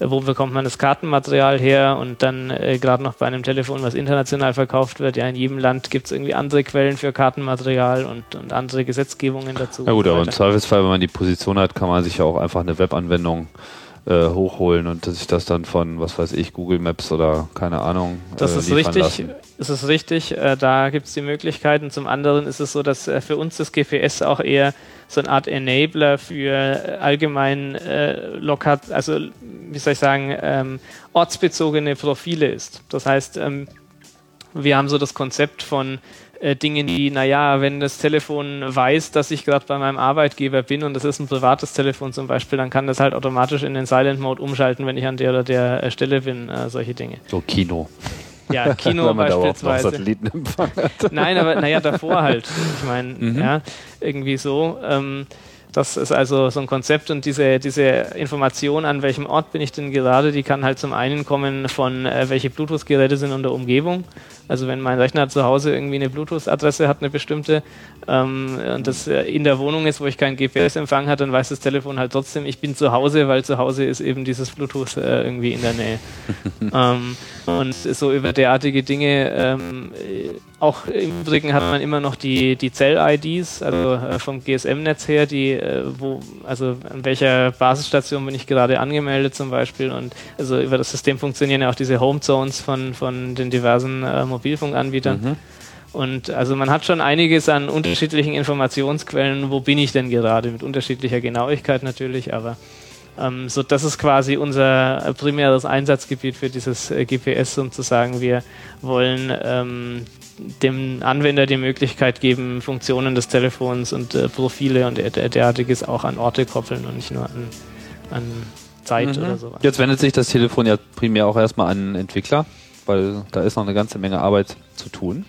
äh, wo bekommt man das Kartenmaterial her und dann äh, gerade noch bei einem Telefon, was international verkauft wird, ja in jedem Land gibt es irgendwie andere Quellen für Kartenmaterial und, und andere Gesetzgebungen dazu. Na gut, so im. Zweifelsfall, wenn man die Position hat, kann man sich ja auch einfach eine Webanwendung äh, hochholen und sich das dann von, was weiß ich, Google Maps oder keine Ahnung. Das äh, ist richtig. lassen. Es ist richtig. Äh, da gibt es die Möglichkeiten. Zum anderen ist es so, dass äh, für uns das GPS auch eher so eine Art Enabler für äh, allgemein äh, lokat, also wie soll ich sagen, ähm, ortsbezogene Profile ist. Das heißt, ähm, wir haben so das Konzept von äh, Dingen, die, naja, wenn das Telefon weiß, dass ich gerade bei meinem Arbeitgeber bin und das ist ein privates Telefon zum Beispiel, dann kann das halt automatisch in den Silent Mode umschalten, wenn ich an der oder der äh, Stelle bin, äh, solche Dinge. So Kino. Ja, Kino beispielsweise. Nein, aber naja, davor halt. Ich meine, Mhm. ja, irgendwie so. Ähm, das ist also so ein Konzept und diese, diese Information, an welchem Ort bin ich denn gerade, die kann halt zum einen kommen von, äh, welche Bluetooth-Geräte sind in der Umgebung. Also wenn mein Rechner zu Hause irgendwie eine Bluetooth-Adresse hat, eine bestimmte, ähm, und das äh, in der Wohnung ist, wo ich keinen GPS-Empfang hat, dann weiß das Telefon halt trotzdem, ich bin zu Hause, weil zu Hause ist eben dieses Bluetooth äh, irgendwie in der Nähe. ähm, und so über derartige Dinge. Ähm, äh, auch im Übrigen hat man immer noch die, die Zell-IDs, also äh, vom GSM-Netz her, die, äh, wo, also an welcher Basisstation bin ich gerade angemeldet zum Beispiel. Und also über das System funktionieren ja auch diese Home Zones von, von den diversen äh, Mobilfunkanbietern. Mhm. Und also man hat schon einiges an unterschiedlichen Informationsquellen, wo bin ich denn gerade, mit unterschiedlicher Genauigkeit natürlich, aber ähm, so das ist quasi unser äh, primäres Einsatzgebiet für dieses äh, GPS, um zu sagen, wir wollen ähm, dem Anwender die Möglichkeit geben, Funktionen des Telefons und äh, Profile und der- derartiges auch an Orte koppeln und nicht nur an, an Zeit oder sowas. Jetzt wendet sich das Telefon ja primär auch erstmal an einen Entwickler, weil da ist noch eine ganze Menge Arbeit zu tun.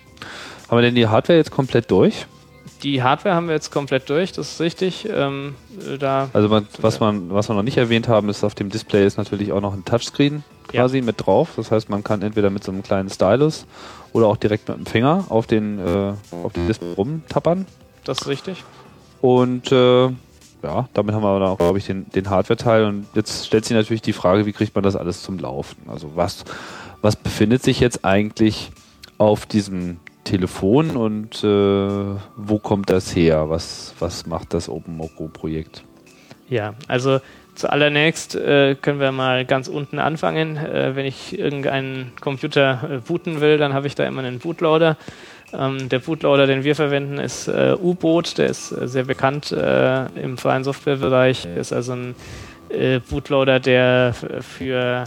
Haben wir denn die Hardware jetzt komplett durch? Die Hardware haben wir jetzt komplett durch, das ist richtig. Ähm, äh, da Also man, was man, was wir noch nicht erwähnt haben, ist auf dem Display ist natürlich auch noch ein Touchscreen Ja. quasi mit drauf. Das heißt, man kann entweder mit so einem kleinen Stylus oder auch direkt mit dem Finger auf den, äh, auf den Display rumtappern. das ist richtig. Und äh, ja, damit haben wir dann auch, glaube ich, den, den Hardware-Teil. Und jetzt stellt sich natürlich die Frage, wie kriegt man das alles zum Laufen? Also was, was befindet sich jetzt eigentlich auf diesem Telefon und äh, wo kommt das her? Was, was macht das OpenMoko-Projekt? Ja, also zuallererst äh, können wir mal ganz unten anfangen. Äh, wenn ich irgendeinen Computer äh, booten will, dann habe ich da immer einen Bootloader. Ähm, der Bootloader, den wir verwenden, ist äh, U-Boot. Der ist äh, sehr bekannt im freien Softwarebereich. Ist also ein Bootloader, der für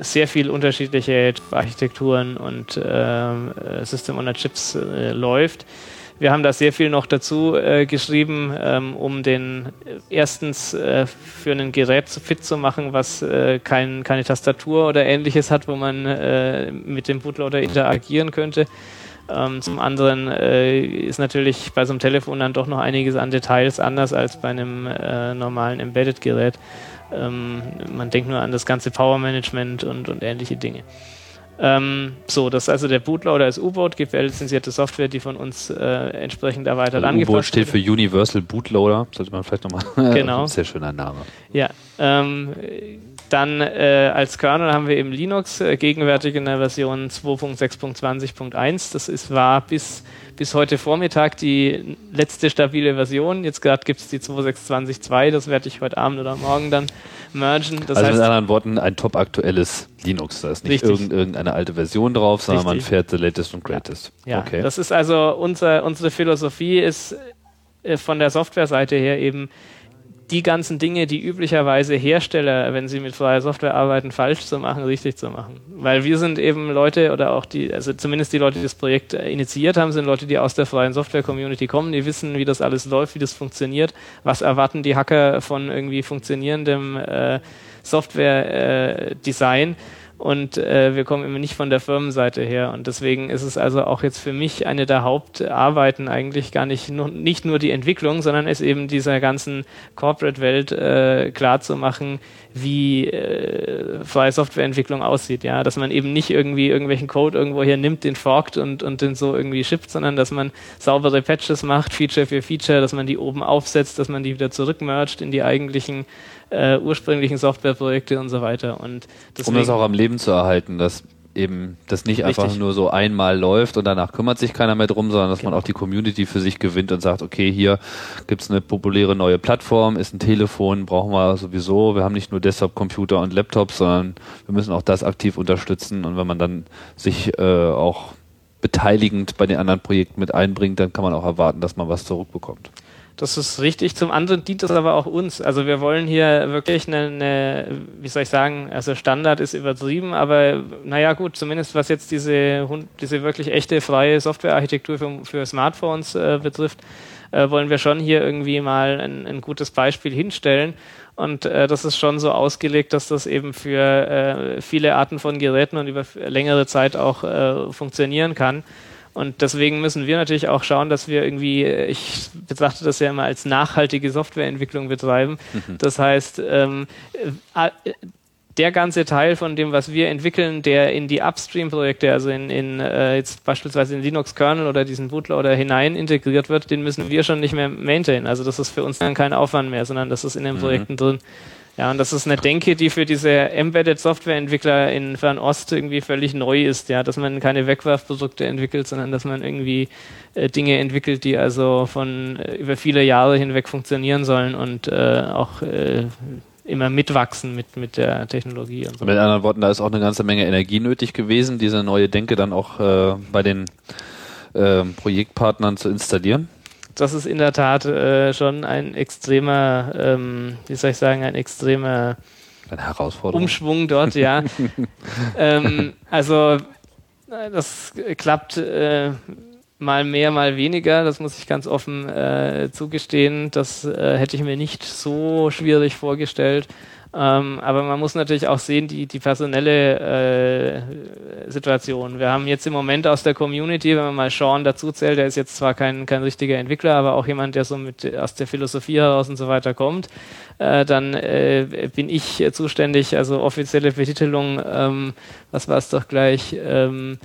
sehr viel unterschiedliche Architekturen und ähm, System on Chips läuft. Wir haben da sehr viel noch dazu äh, geschrieben, ähm, um den äh, erstens äh, für ein Gerät fit zu machen, was äh, kein, keine Tastatur oder ähnliches hat, wo man äh, mit dem Bootloader interagieren könnte. Ähm, zum anderen äh, ist natürlich bei so einem Telefon dann doch noch einiges an Details anders als bei einem normalen Embedded-Gerät. Ähm, man denkt nur an das ganze Power Management und, und ähnliche Dinge. Ähm, so, das ist also der Bootloader ist U-Boot, GPL-lizenzierte Software, die von uns äh, entsprechend erweitert also angepasst U-Boot steht für Universal Bootloader, sollte man vielleicht nochmal. Genau. Sehr schöner Name. Ja. Ähm, dann äh, als Kernel haben wir eben Linux, äh, gegenwärtig in der Version 2.6.20.1. Das ist, war bis, bis heute Vormittag die letzte stabile Version. Jetzt gerade gibt es die 2.6.20.2, das werde ich heute Abend oder morgen dann mergen. Das also heißt, mit anderen Worten, ein top aktuelles Linux. Da ist nicht irgend, irgendeine alte Version drauf, sondern richtig. man fährt the latest und greatest. Ja, ja okay. das ist also unser, unsere Philosophie ist äh, von der Softwareseite her eben die ganzen Dinge, die üblicherweise Hersteller, wenn sie mit freier Software arbeiten, falsch zu machen, richtig zu machen. Weil wir sind eben Leute oder auch die, also zumindest die Leute, die das Projekt initiiert haben, sind Leute, die aus der freien Software-Community kommen, die wissen, wie das alles läuft, wie das funktioniert, was erwarten die Hacker von irgendwie funktionierendem äh, Software-Design. Äh, und äh, wir kommen immer nicht von der Firmenseite her. Und deswegen ist es also auch jetzt für mich eine der Hauptarbeiten eigentlich gar nicht nur, nicht nur die Entwicklung, sondern es eben dieser ganzen Corporate-Welt äh, klar zu machen, wie äh, freie Softwareentwicklung aussieht. Ja, dass man eben nicht irgendwie irgendwelchen Code irgendwo hier nimmt, den forkt und, und den so irgendwie shippt, sondern dass man saubere Patches macht, Feature für Feature, dass man die oben aufsetzt, dass man die wieder zurückmergt in die eigentlichen äh, ursprünglichen Softwareprojekte und so weiter. Und um das auch am Leben zu erhalten, dass eben das nicht Richtig. einfach nur so einmal läuft und danach kümmert sich keiner mehr drum, sondern dass genau. man auch die Community für sich gewinnt und sagt, okay, hier gibt's eine populäre neue Plattform, ist ein Telefon, brauchen wir sowieso. Wir haben nicht nur Desktop-Computer und Laptops, sondern wir müssen auch das aktiv unterstützen. Und wenn man dann sich äh, auch beteiligend bei den anderen Projekten mit einbringt, dann kann man auch erwarten, dass man was zurückbekommt. Das ist richtig. Zum anderen dient das aber auch uns. Also wir wollen hier wirklich eine, eine, wie soll ich sagen, also Standard ist übertrieben, aber naja gut, zumindest was jetzt diese, diese wirklich echte freie Softwarearchitektur für, für Smartphones äh, betrifft, äh, wollen wir schon hier irgendwie mal ein, ein gutes Beispiel hinstellen. Und äh, das ist schon so ausgelegt, dass das eben für äh, viele Arten von Geräten und über längere Zeit auch äh, funktionieren kann. Und deswegen müssen wir natürlich auch schauen, dass wir irgendwie, äh, ich betrachte das ja immer als nachhaltige Softwareentwicklung betreiben. Mhm. Das heißt, ähm, äh, der ganze Teil von dem, was wir entwickeln, der in die Upstream-Projekte, also in, in äh, jetzt beispielsweise in Linux-Kernel oder diesen Bootloader hinein integriert wird, den müssen wir schon nicht mehr maintainen. Also das ist für uns dann kein Aufwand mehr, sondern das ist in den mhm. Projekten drin. Ja, und das ist eine Denke, die für diese Embedded Software-Entwickler in Fernost irgendwie völlig neu ist, ja, dass man keine Wegwerfprodukte entwickelt, sondern dass man irgendwie äh, Dinge entwickelt, die also von äh, über viele Jahre hinweg funktionieren sollen und äh, auch äh, immer mitwachsen mit, mit der Technologie. Und so. Mit anderen Worten, da ist auch eine ganze Menge Energie nötig gewesen, diese neue Denke dann auch äh, bei den ähm, Projektpartnern zu installieren das ist in der Tat äh, schon ein extremer, ähm, wie soll ich sagen, ein extremer eine Herausforderung. Umschwung dort, ja. ähm, also das klappt äh, mal mehr, mal weniger, das muss ich ganz offen äh, zugestehen. Das äh, hätte ich mir nicht so schwierig vorgestellt. Ähm, aber man muss natürlich auch sehen, die, die personelle äh, Situation. Wir haben jetzt im Moment aus der Community, wenn man mal Sean dazu zählt, der ist jetzt zwar kein, kein richtiger Entwickler, aber auch jemand, der so mit aus der Philosophie heraus und so weiter kommt, äh, dann äh, bin ich zuständig, also offizielle Betitelung, ähm, was war es doch gleich, ähm,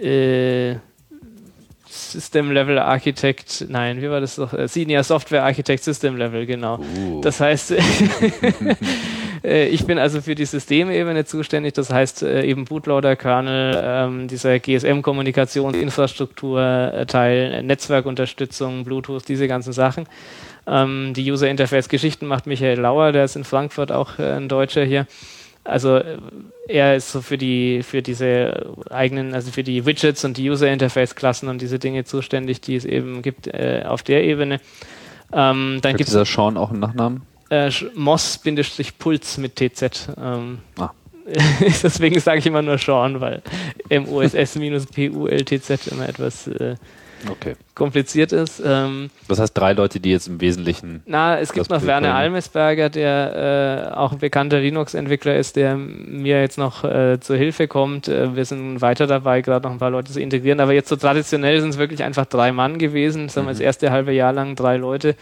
äh, System Level Architect, nein, wie war das doch? Äh, Senior Software Architect System Level, genau. Uh. Das heißt, äh, ich bin also für die Systemebene zuständig, das heißt äh, eben Bootloader, Kernel, ähm, dieser GSM-Kommunikationsinfrastruktur-Teil, Netzwerkunterstützung, Bluetooth, diese ganzen Sachen. Ähm, die User Interface Geschichten macht Michael Lauer, der ist in Frankfurt auch äh, ein Deutscher hier. Also äh, er ist so für die für diese eigenen, also für die Widgets und die User Interface Klassen und diese Dinge zuständig, die es eben gibt äh, auf der Ebene. Ähm, dann gibt dieser Sean auch einen Nachnamen? äh, Moss-Puls mit TZ. Ähm, Ah. deswegen sage ich immer nur Sean, weil MOSS-PULTZ immer etwas äh, Okay. kompliziert ist. Ähm, Das heißt drei Leute, die jetzt im Wesentlichen. na, es gibt noch Werner. Almesberger, der äh, auch ein bekannter Linux-Entwickler ist, der mir jetzt noch äh, zur Hilfe kommt. Äh, wir sind weiter dabei, gerade noch ein paar Leute zu integrieren. Aber jetzt so traditionell sind es wirklich einfach drei Mann gewesen. Sagen wir das erste halbe Jahr lang drei Leute.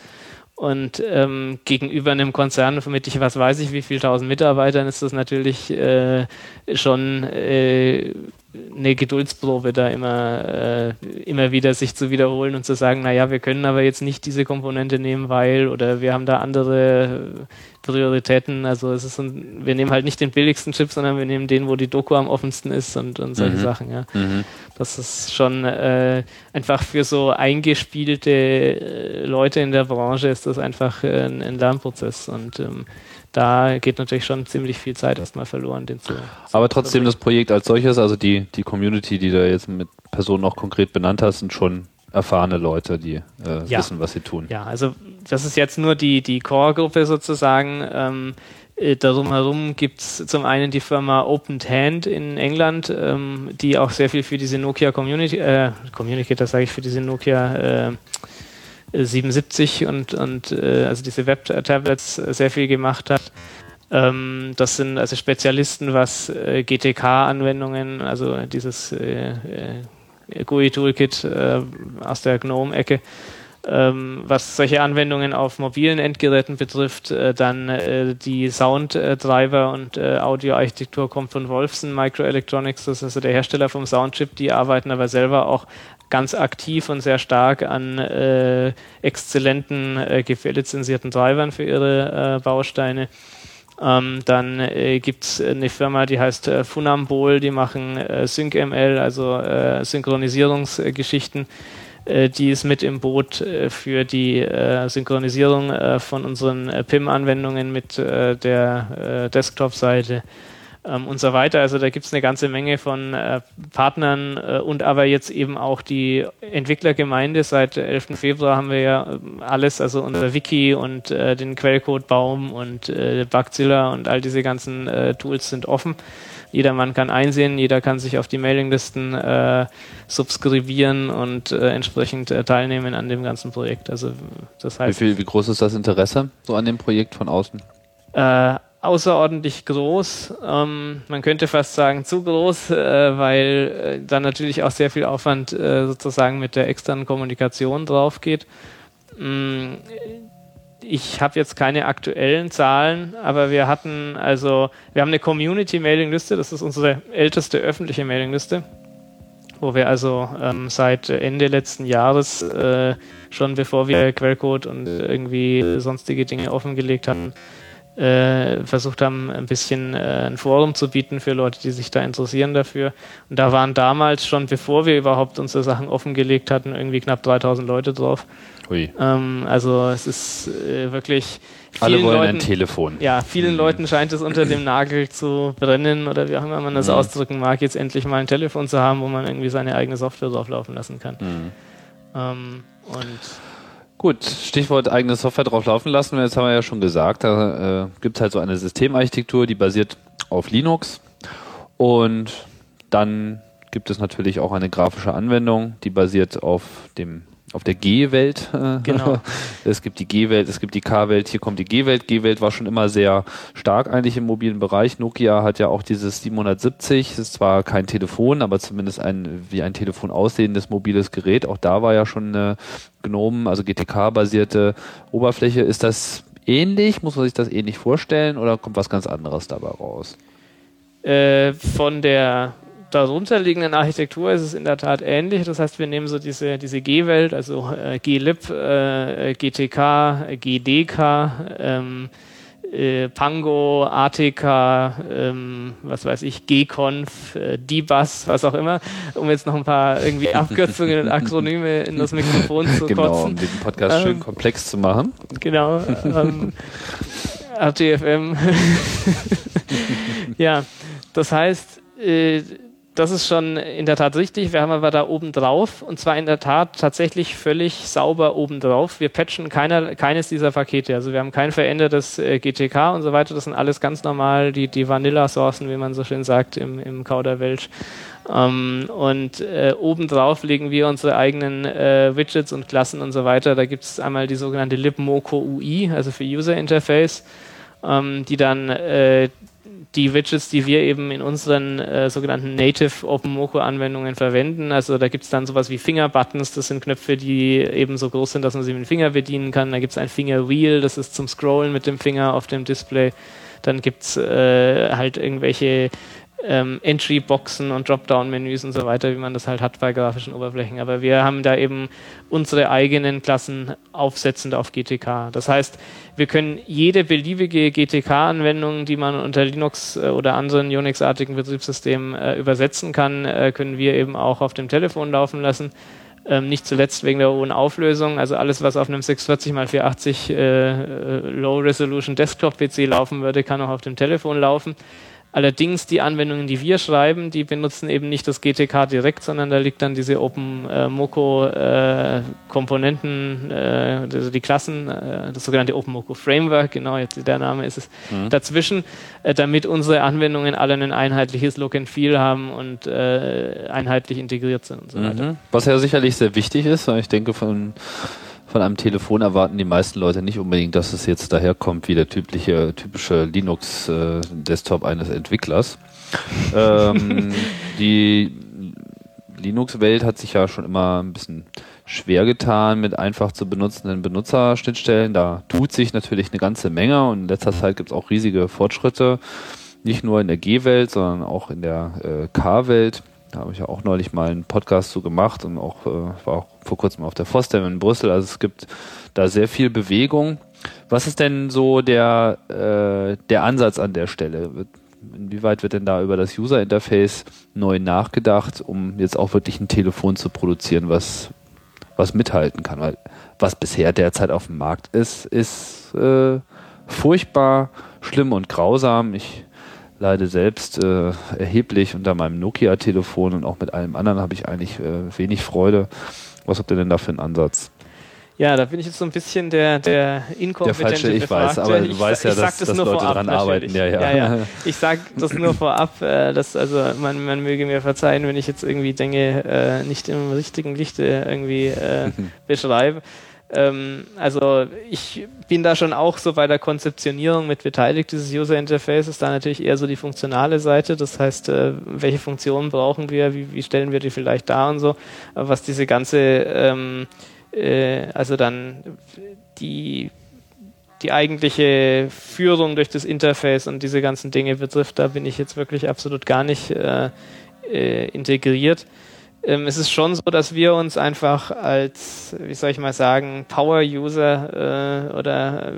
Und ähm, gegenüber einem Konzern mit ich was weiß ich wie viel tausend Mitarbeitern ist das natürlich äh, schon äh, eine Geduldsprobe, da immer, äh, immer wieder sich zu wiederholen und zu sagen, naja, wir können aber jetzt nicht diese Komponente nehmen, weil oder wir haben da andere Prioritäten. Also es ist ein, wir nehmen halt nicht den billigsten Chip, sondern wir nehmen den, wo die Doku am offensten ist und, und solche Mhm. Sachen, ja. Mhm. Das ist schon äh, einfach für so eingespielte äh, Leute in der Branche ist das einfach äh, ein, ein Lernprozess und ähm, da geht natürlich schon ziemlich viel Zeit erstmal verloren, den zu. Aber trotzdem das Projekt als solches, also die, die Community, die du jetzt mit Personen auch konkret benannt hast, sind schon erfahrene Leute, die äh, Ja. wissen, was sie tun. Ja, also das ist jetzt nur die, die Core-Gruppe sozusagen. Ähm, äh, darum herum gibt es zum einen die Firma Opened Hand in England, ähm, die auch sehr viel für diese Nokia Community, äh, Communicator sage ich, für diese Nokia äh, 77 und, und äh, also diese Web-Tablets äh, sehr viel gemacht hat. Ähm, das sind also Spezialisten, was äh, GTK-Anwendungen, also dieses äh, äh, GUI-Toolkit äh, aus der GNOME-Ecke, ähm, was solche Anwendungen auf mobilen Endgeräten betrifft, äh, dann äh, die Sound-Treiber und äh, Audioarchitektur kommt von Wolfson Microelectronics, das ist also der Hersteller vom Soundchip, die arbeiten aber selber auch ganz aktiv und sehr stark an äh, exzellenten äh, GFL-lizenzierten Treibern für ihre äh, Bausteine. Ähm, dann äh, gibt es eine Firma, die heißt äh, Funambol, die machen äh, SyncML, also äh, Synchronisierungsgeschichten. Äh, die ist mit im Boot äh, für die Synchronisierung von unseren PIM-Anwendungen mit der Desktop-Seite ähm, und so weiter. Also da gibt es eine ganze Menge von äh, Partnern äh, und aber jetzt eben auch die Entwicklergemeinde. Seit 11. Februar haben wir ja ähm, alles, also unser Wiki und äh, den Quellcode-Baum und äh, Bugzilla und all diese ganzen äh, Tools sind offen. Jedermann kann einsehen, jeder kann sich auf die Mailinglisten äh, subskribieren und entsprechend teilnehmen an dem ganzen Projekt. Also das Wie, heißt, viel, wie groß ist das Interesse so an dem Projekt von außen? Außerordentlich groß. Ähm, man könnte fast sagen zu groß, äh, weil äh, dann natürlich auch sehr viel Aufwand äh, sozusagen mit der externen Kommunikation drauf geht. Mm, ich habe jetzt keine aktuellen Zahlen, aber wir hatten also, wir haben eine Community-Mailingliste, das ist unsere älteste öffentliche Mailingliste, wo wir also ähm, seit Ende letzten Jahres äh, schon bevor wir Quellcode und irgendwie sonstige Dinge offengelegt hatten, äh, versucht haben, ein bisschen äh, ein Forum zu bieten für Leute, die sich da interessieren dafür. Und da waren damals schon, bevor wir überhaupt unsere Sachen offengelegt hatten, irgendwie knapp 3000 Leute drauf. Ähm, also es ist äh, wirklich Alle wollen Leuten, ein Telefon. ja, vielen Mhm. Leuten scheint es unter dem Nagel zu brennen oder wie auch immer man das Mhm. ausdrücken mag, jetzt endlich mal ein Telefon zu haben, wo man irgendwie seine eigene Software drauflaufen lassen kann. Mhm. Ähm, und Gut, Stichwort eigene Software drauf laufen lassen. Jetzt haben wir ja schon gesagt, da äh, gibt es halt so eine Systemarchitektur, die basiert auf Linux. Und dann gibt es natürlich auch eine grafische Anwendung, die basiert auf dem auf der G-Welt. Äh, Genau. Es gibt die G-Welt, es gibt die K-Welt, hier kommt die G-Welt. G-Welt war schon immer sehr stark eigentlich im mobilen Bereich. Nokia hat ja auch dieses 770, das ist zwar kein Telefon, aber zumindest ein wie ein Telefon aussehendes mobiles Gerät. Auch da war ja schon eine GNOME, also GTK-basierte Oberfläche. Ist das ähnlich? Muss man sich das ähnlich vorstellen oder kommt was ganz anderes dabei raus? äh, von der darunter liegenden Architektur ist es in der Tat ähnlich. Das heißt, wir nehmen so diese, diese G-Welt, also äh, glib, äh, GTK, GDK, ähm, äh, Pango, ATK, ähm, was weiß ich, Gconf, äh, DBus, was auch immer, um jetzt noch ein paar irgendwie Abkürzungen und Akronyme in das Mikrofon zu genau, kotzen. um den Podcast Ähm, schön komplex zu machen. Genau. Ähm, RTFM. ja, das heißt, äh, das ist schon in der Tat richtig. Wir haben aber da oben drauf und zwar in der Tat tatsächlich völlig sauber oben drauf. Wir patchen keiner, keines dieser Pakete. Also wir haben kein verändertes äh, GTK und so weiter. Das sind alles ganz normal die, die Vanilla-Sourcen, wie man so schön sagt im, im Kauderwelsch. Ähm, und äh, obendrauf legen wir unsere eigenen äh, Widgets und Klassen und so weiter. Da gibt es einmal die sogenannte libmoco UI, also für User Interface, ähm, die dann äh, die Widgets, die wir eben in unseren äh, sogenannten Native OpenMoko Anwendungen verwenden. Also da gibt es dann sowas wie Finger-Buttons, das sind Knöpfe, die eben so groß sind, dass man sie mit dem Finger bedienen kann. Da gibt es ein Finger-Wheel, das ist zum Scrollen mit dem Finger auf dem Display. Dann gibt es äh, halt irgendwelche ähm, Entry-Boxen und Dropdown-Menüs und so weiter, wie man das halt hat bei grafischen Oberflächen. Aber wir haben da eben unsere eigenen Klassen aufsetzend auf GTK. Das heißt, wir können jede beliebige GTK-Anwendung, die man unter Linux äh, oder anderen Unix-artigen Betriebssystemen äh, übersetzen kann, äh, können wir eben auch auf dem Telefon laufen lassen. Ähm, nicht zuletzt wegen der hohen Auflösung. Also alles, was auf einem 640 x 480 äh, äh, Low-Resolution Desktop-PC laufen würde, kann auch auf dem Telefon laufen. Allerdings die Anwendungen, die wir schreiben, die benutzen eben nicht das GTK direkt, sondern da liegt dann diese Open äh, Moco äh, Komponenten, äh, also die Klassen, äh, das sogenannte Open Moco Framework, genau, jetzt der Name ist es, dazwischen, äh, damit unsere Anwendungen alle ein einheitliches Look and Feel haben und äh, einheitlich integriert sind und so weiter. Mhm. Was ja sicherlich sehr wichtig ist, weil ich denke, von, von einem Telefon erwarten die meisten Leute nicht unbedingt, dass es jetzt daherkommt wie der typische, typische Linux-Desktop eines Entwicklers. ähm, die Linux-Welt hat sich ja schon immer ein bisschen schwer getan mit einfach zu benutzenden Benutzerschnittstellen. Da tut sich natürlich eine ganze Menge und in letzter Zeit gibt es auch riesige Fortschritte, nicht nur in der G-Welt, sondern auch in der äh, K-Welt. Da habe ich ja auch neulich mal einen Podcast zu gemacht und auch äh, war auch vor kurzem auf der FOSDEM in Brüssel. Also es gibt da sehr viel Bewegung. Was ist denn so der, äh, der Ansatz an der Stelle? Inwieweit wird denn da über das User Interface neu nachgedacht, um jetzt auch wirklich ein Telefon zu produzieren, was, was mithalten kann? Weil was bisher derzeit auf dem Markt ist, ist äh, furchtbar schlimm und grausam. Ich leide selbst äh, erheblich unter meinem Nokia-Telefon und auch mit allem anderen habe ich eigentlich äh, wenig Freude. Was habt ihr denn da für einen Ansatz? Ja, da bin ich jetzt so ein bisschen der, der inkompetente Der falsche, ich Befragte. weiß, aber du Ich weißt ja, ich dass- das dass nur Leute vorab, dran arbeiten, ja, ja. ja, ja. Ich sag das nur vorab, äh, dass also man, man möge mir verzeihen, wenn ich jetzt irgendwie Dinge äh, nicht im richtigen Lichte irgendwie äh, beschreibe. Ähm, also ich bin da schon auch so bei der Konzeptionierung mit beteiligt dieses User Interface ist da natürlich eher so die funktionale Seite. Das heißt, äh, welche Funktionen brauchen wir, wie, wie stellen wir die vielleicht dar und so. Aber was diese ganze ähm, äh, also dann die, die eigentliche Führung durch das Interface und diese ganzen Dinge betrifft, da bin ich jetzt wirklich absolut gar nicht äh, äh, integriert. Ähm, es ist schon so, dass wir uns einfach als, wie soll ich mal sagen, Power-User äh, oder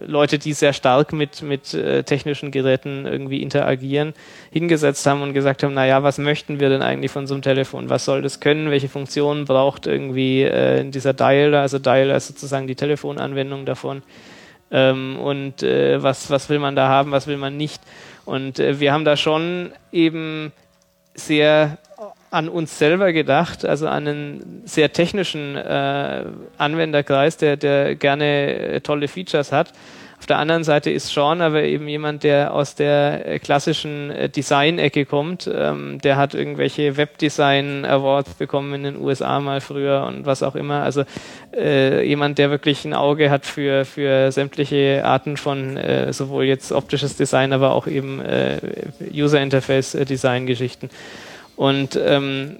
äh, Leute, die sehr stark mit, mit äh, technischen Geräten irgendwie interagieren, hingesetzt haben und gesagt haben, naja, was möchten wir denn eigentlich von so einem Telefon? Was soll das können? Welche Funktionen braucht irgendwie äh, dieser Dialer? Also Dialer ist sozusagen die Telefonanwendung davon. Ähm, und äh, was, was will man da haben, was will man nicht? Und äh, wir haben da schon eben sehr an uns selber gedacht, also an einen sehr technischen äh, Anwenderkreis, der, der gerne äh, tolle Features hat. Auf der anderen Seite ist Sean aber eben jemand, der aus der äh, klassischen äh, Design-Ecke kommt. Ähm, der hat irgendwelche Webdesign-Awards bekommen in den USA mal früher und was auch immer. Also äh, jemand, der wirklich ein Auge hat für, für sämtliche Arten von äh, sowohl jetzt optisches Design, aber auch eben äh, User-Interface-Design-Geschichten. Und ähm,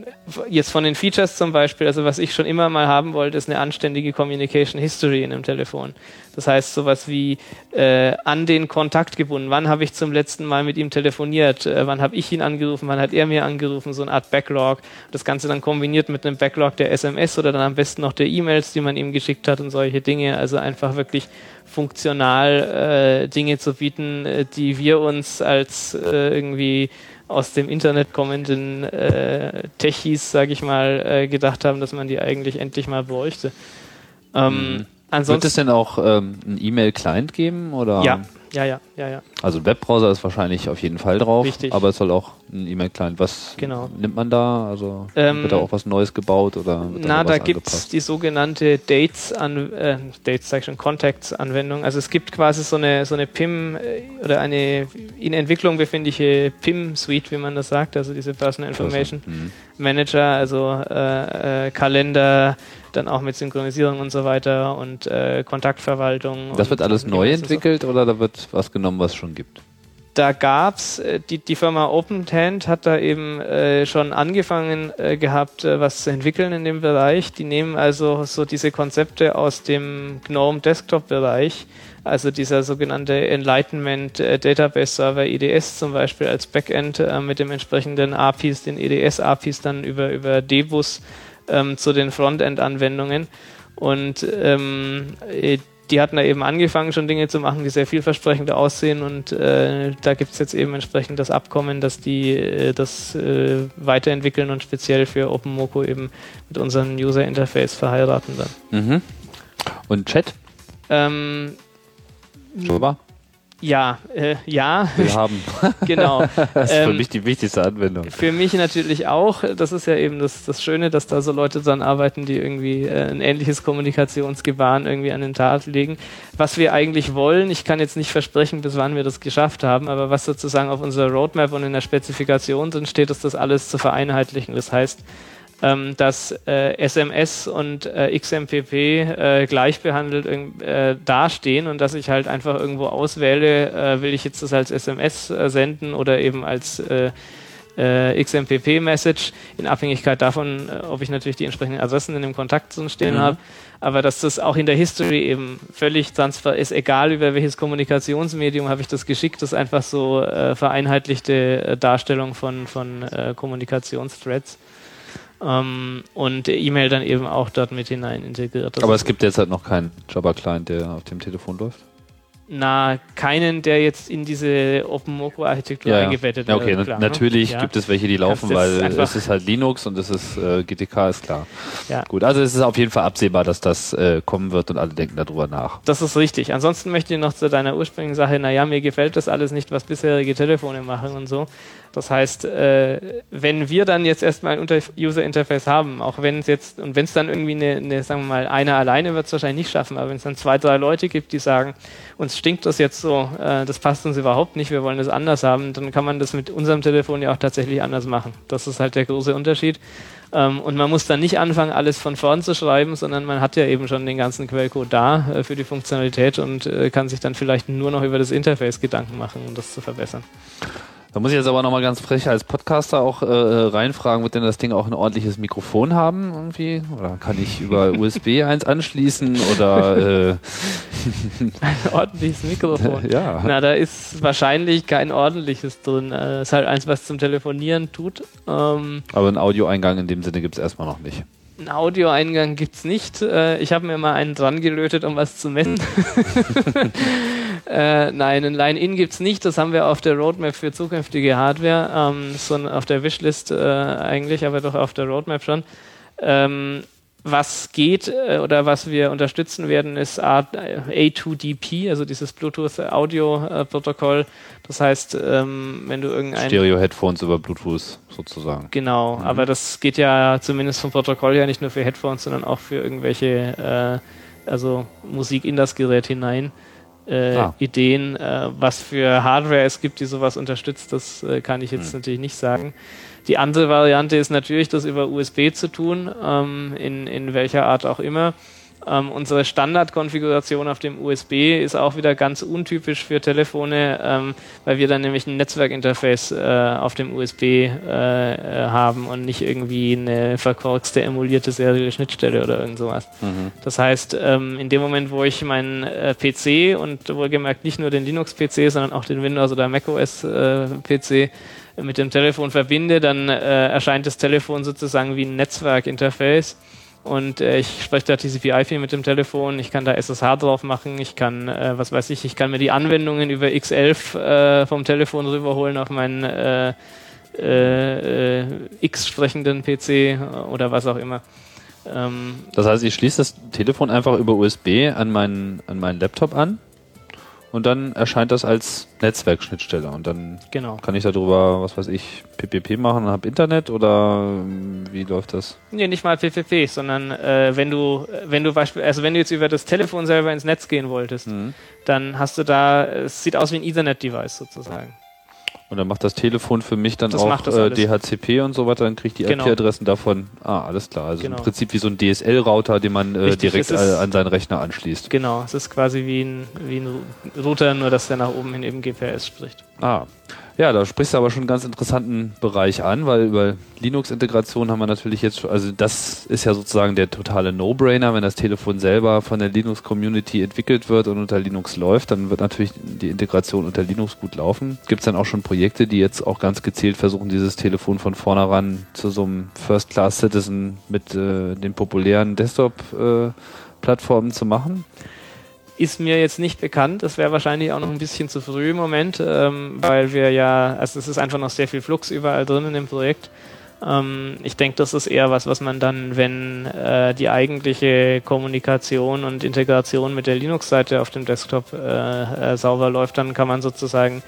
jetzt von den Features zum Beispiel, also was ich schon immer mal haben wollte, ist eine anständige Communication History in einem Telefon. Das heißt sowas wie äh, an den Kontakt gebunden. Wann habe ich zum letzten Mal mit ihm telefoniert? Äh, wann habe ich ihn angerufen? Wann hat er mir angerufen? So eine Art Backlog. Das Ganze dann kombiniert mit einem Backlog der SMS oder dann am besten noch der E-Mails, die man ihm geschickt hat und solche Dinge. Also einfach wirklich funktional äh, Dinge zu bieten, äh, die wir uns als äh, irgendwie aus dem Internet kommenden äh, Techies, sage ich mal, äh, gedacht haben, dass man die eigentlich endlich mal bräuchte. Ähm, mhm. Wird es denn auch ähm, einen E-Mail-Client geben? Oder? Ja, ja, ja, ja, ja. Also ein Webbrowser ist wahrscheinlich auf jeden Fall drauf, Richtig. aber es soll auch ein E-Mail-Client. Was genau. nimmt man da? Also ähm, wird da auch was Neues gebaut oder? Na, da, gibt es die sogenannte Dates an äh, Dates sag ich schon, Contacts Anwendung. Also es gibt quasi so eine so eine PIM äh, oder eine in Entwicklung befindliche PIM Suite, wie man das sagt, also diese Personal Information mhm. Manager, also äh, äh, Kalender dann auch mit Synchronisierung und so weiter und äh, Kontaktverwaltung. Das wird alles neu entwickelt so. oder da wird was genommen, was es schon gibt? Da gab's äh, die, die Firma OpenTand hat da eben äh, schon angefangen äh, gehabt, äh, was zu entwickeln in dem Bereich. Die nehmen also so diese Konzepte aus dem GNOME Desktop Bereich, also dieser sogenannte Enlightenment äh, Database Server EDS zum Beispiel als Backend äh, mit dem entsprechenden APIs, den EDS APIs dann über über Debus ähm, zu den Frontend-Anwendungen. Und ähm, äh, die hatten da eben angefangen, schon Dinge zu machen, die sehr vielversprechend aussehen. Und äh, da gibt es jetzt eben entsprechend das Abkommen, dass die äh, das äh, weiterentwickeln und speziell für OpenMoko eben mit unserem User Interface verheiraten dann. Mhm. Und Chat? Ähm, Java? Ja, äh, ja. Wir haben. genau. das ist für ähm, mich die wichtigste Anwendung. Für mich natürlich auch. Das ist ja eben das, das Schöne, dass da so Leute dran arbeiten, die irgendwie äh, ein ähnliches Kommunikationsgebaren irgendwie an den Tag legen. Was wir eigentlich wollen, ich kann jetzt nicht versprechen, bis wann wir das geschafft haben, aber was sozusagen auf unserer Roadmap und in der Spezifikation drin steht, ist das alles zu vereinheitlichen. Das heißt, ähm, dass äh, SMS und äh, XMPP äh, gleich behandelt äh, dastehen und dass ich halt einfach irgendwo auswähle, äh, will ich jetzt das als SMS äh, senden oder eben als XMPP-Message in Abhängigkeit davon, ob ich natürlich die entsprechenden Adressen in dem Kontakt stehen mhm. habe, aber dass das auch in der History eben völlig transfer ist, egal über welches Kommunikationsmedium habe ich das geschickt, das ist einfach so äh, vereinheitlichte Darstellung von, von äh, Kommunikationsthreads. Ähm, und E-Mail dann eben auch dort mit hinein integriert. Das Aber es gibt derzeit noch keinen Java-Client, der auf dem Telefon läuft? na, keinen, der jetzt in diese OpenMoko-Architektur ja, eingebettet ja, okay, klar, ne? natürlich ne? gibt es welche, die laufen, weil es ist halt Linux und es ist äh, GTK, ist klar. Ja. Gut, also es ist auf jeden Fall absehbar, dass das äh, kommen wird und alle denken darüber nach. Das ist richtig. Ansonsten möchte ich noch zu deiner ursprünglichen Sache, naja, mir gefällt das alles nicht, was bisherige Telefone machen und so. Das heißt, äh, wenn wir dann jetzt erstmal ein User Interface haben, auch wenn es jetzt, und wenn es dann irgendwie eine, eine, sagen wir mal, einer alleine wird es wahrscheinlich nicht schaffen, aber wenn es dann zwei, drei Leute gibt, die sagen, uns stinkt das jetzt so, äh, das passt uns überhaupt nicht, wir wollen das anders haben, dann kann man das mit unserem Telefon ja auch tatsächlich anders machen. Das ist halt der große Unterschied. Ähm, und man muss dann nicht anfangen, alles von vorn zu schreiben, sondern man hat ja eben schon den ganzen Quellcode da äh, für die Funktionalität und äh, kann sich dann vielleicht nur noch über das Interface Gedanken machen, um das zu verbessern. Da muss ich jetzt aber nochmal ganz frech als Podcaster auch äh, reinfragen, wird denn das Ding auch ein ordentliches Mikrofon haben irgendwie? Oder kann ich über USB eins anschließen oder äh ein ordentliches Mikrofon? ja. Na, da ist wahrscheinlich kein ordentliches drin. Es äh, ist halt eins, was zum Telefonieren tut. Ähm aber einen Audioeingang in dem Sinne gibt es erstmal noch nicht. Einen Audioeingang gibt es nicht. Äh, ich habe mir mal einen dran gelötet, um was zu messen. Äh, nein, ein Line-In gibt es nicht. Das haben wir auf der Roadmap für zukünftige Hardware, ähm, so auf der Wishlist äh, eigentlich, aber doch auf der Roadmap schon. Ähm, was geht äh, oder was wir unterstützen werden, ist A2DP, also dieses Bluetooth-Audio-Protokoll. Das heißt, ähm, wenn du irgendein... Stereo-Headphones über Bluetooth sozusagen. Genau, mhm. aber das geht ja zumindest vom Protokoll her nicht nur für Headphones, sondern auch für irgendwelche, äh, also Musik in das Gerät hinein äh, ah. Ideen. Äh, was für Hardware es gibt, die sowas unterstützt, das äh, kann ich jetzt hm. natürlich nicht sagen. Die andere Variante ist natürlich, das über USB zu tun, ähm, in, in welcher Art auch immer. Ähm, unsere Standardkonfiguration auf dem USB ist auch wieder ganz untypisch für Telefone, ähm, weil wir dann nämlich ein Netzwerkinterface äh, auf dem USB äh, äh, haben und nicht irgendwie eine verkorkste emulierte serielle Schnittstelle oder irgend sowas. Mhm. Das heißt, ähm, in dem Moment, wo ich meinen äh, PC und wohlgemerkt nicht nur den Linux-PC, sondern auch den Windows- oder macOS-PC äh, mit dem Telefon verbinde, dann äh, erscheint das Telefon sozusagen wie ein Netzwerkinterface und äh, ich spreche da TCP/IP mit dem Telefon, ich kann da SSH drauf machen, ich kann, äh, was weiß ich, ich kann mir die Anwendungen über X11 äh, vom Telefon rüberholen auf meinen äh, äh, X-sprechenden PC oder was auch immer. Ähm, das heißt, ich schließe das Telefon einfach über USB an meinen, an meinen Laptop an und dann erscheint das als Netzwerkschnittstelle und dann genau. kann ich darüber, was weiß ich, PPP machen und habe Internet oder ähm, wie läuft das? Nee, nicht mal PPP, sondern äh, wenn du, wenn du beispielsweise, also wenn du jetzt über das Telefon selber ins Netz gehen wolltest, mhm. dann hast du da, es sieht aus wie ein Ethernet-Device sozusagen. Und dann macht das Telefon für mich dann das auch äh, DHCP und so weiter, dann kriegt die genau. IP-Adressen davon. Ah, alles klar. Also genau. im Prinzip wie so ein DSL-Router, den man äh, Richtig, direkt äh, an seinen Rechner anschließt. Genau, es ist quasi wie ein, wie ein Router, nur dass der nach oben hin eben GPS spricht. Ah, ja, da sprichst du aber schon einen ganz interessanten Bereich an, weil über Linux-Integration haben wir natürlich jetzt, also das ist ja sozusagen der totale No-Brainer, wenn das Telefon selber von der Linux-Community entwickelt wird und unter Linux läuft, dann wird natürlich die Integration unter Linux gut laufen. Gibt es dann auch schon Projekte, die jetzt auch ganz gezielt versuchen, dieses Telefon von vornherein zu so einem First-Class-Citizen mit äh, den populären Desktop-Plattformen äh, zu machen? Ist mir jetzt nicht bekannt. Das wäre wahrscheinlich auch noch ein bisschen zu früh im Moment, ähm, weil wir ja, also es ist einfach noch sehr viel Flux überall drin in dem Projekt. Ähm, ich denke, das ist eher was, was man dann, wenn äh, die eigentliche Kommunikation und Integration mit der Linux-Seite auf dem Desktop äh, äh, sauber läuft, dann kann man sozusagen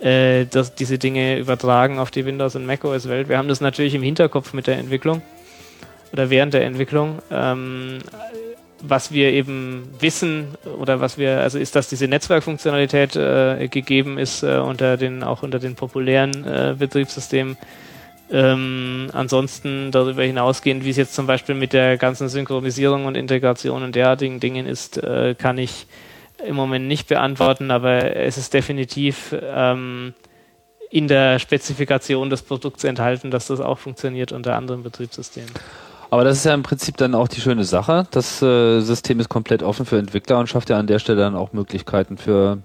äh, das, diese Dinge übertragen auf die Windows- und macOS-Welt. Wir haben das natürlich im Hinterkopf mit der Entwicklung oder während der Entwicklung. Ähm, was wir eben wissen oder was wir, also ist, dass diese Netzwerkfunktionalität äh, gegeben ist äh, unter den, auch unter den populären äh, Betriebssystemen. Ähm, ansonsten darüber hinausgehend, wie es jetzt zum Beispiel mit der ganzen Synchronisierung und Integration und derartigen Dingen ist, äh, kann ich im Moment nicht beantworten, aber es ist definitiv ähm, in der Spezifikation des Produkts enthalten, dass das auch funktioniert unter anderen Betriebssystemen. Aber das ist ja im Prinzip dann auch die schöne Sache. Das äh, System ist komplett offen für Entwickler und schafft ja an der Stelle dann auch Möglichkeiten für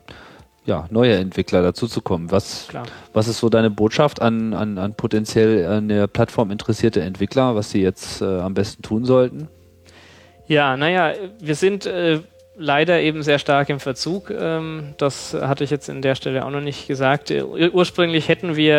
ja, neue Entwickler dazuzukommen. Was, was ist so deine Botschaft an, an, an potenziell an der Plattform interessierte Entwickler, was sie jetzt äh, am besten tun sollten? Ja, naja, wir sind äh, leider eben sehr stark im Verzug. Ähm, das hatte ich jetzt in der Stelle auch noch nicht gesagt. Äh, ursprünglich hätten wir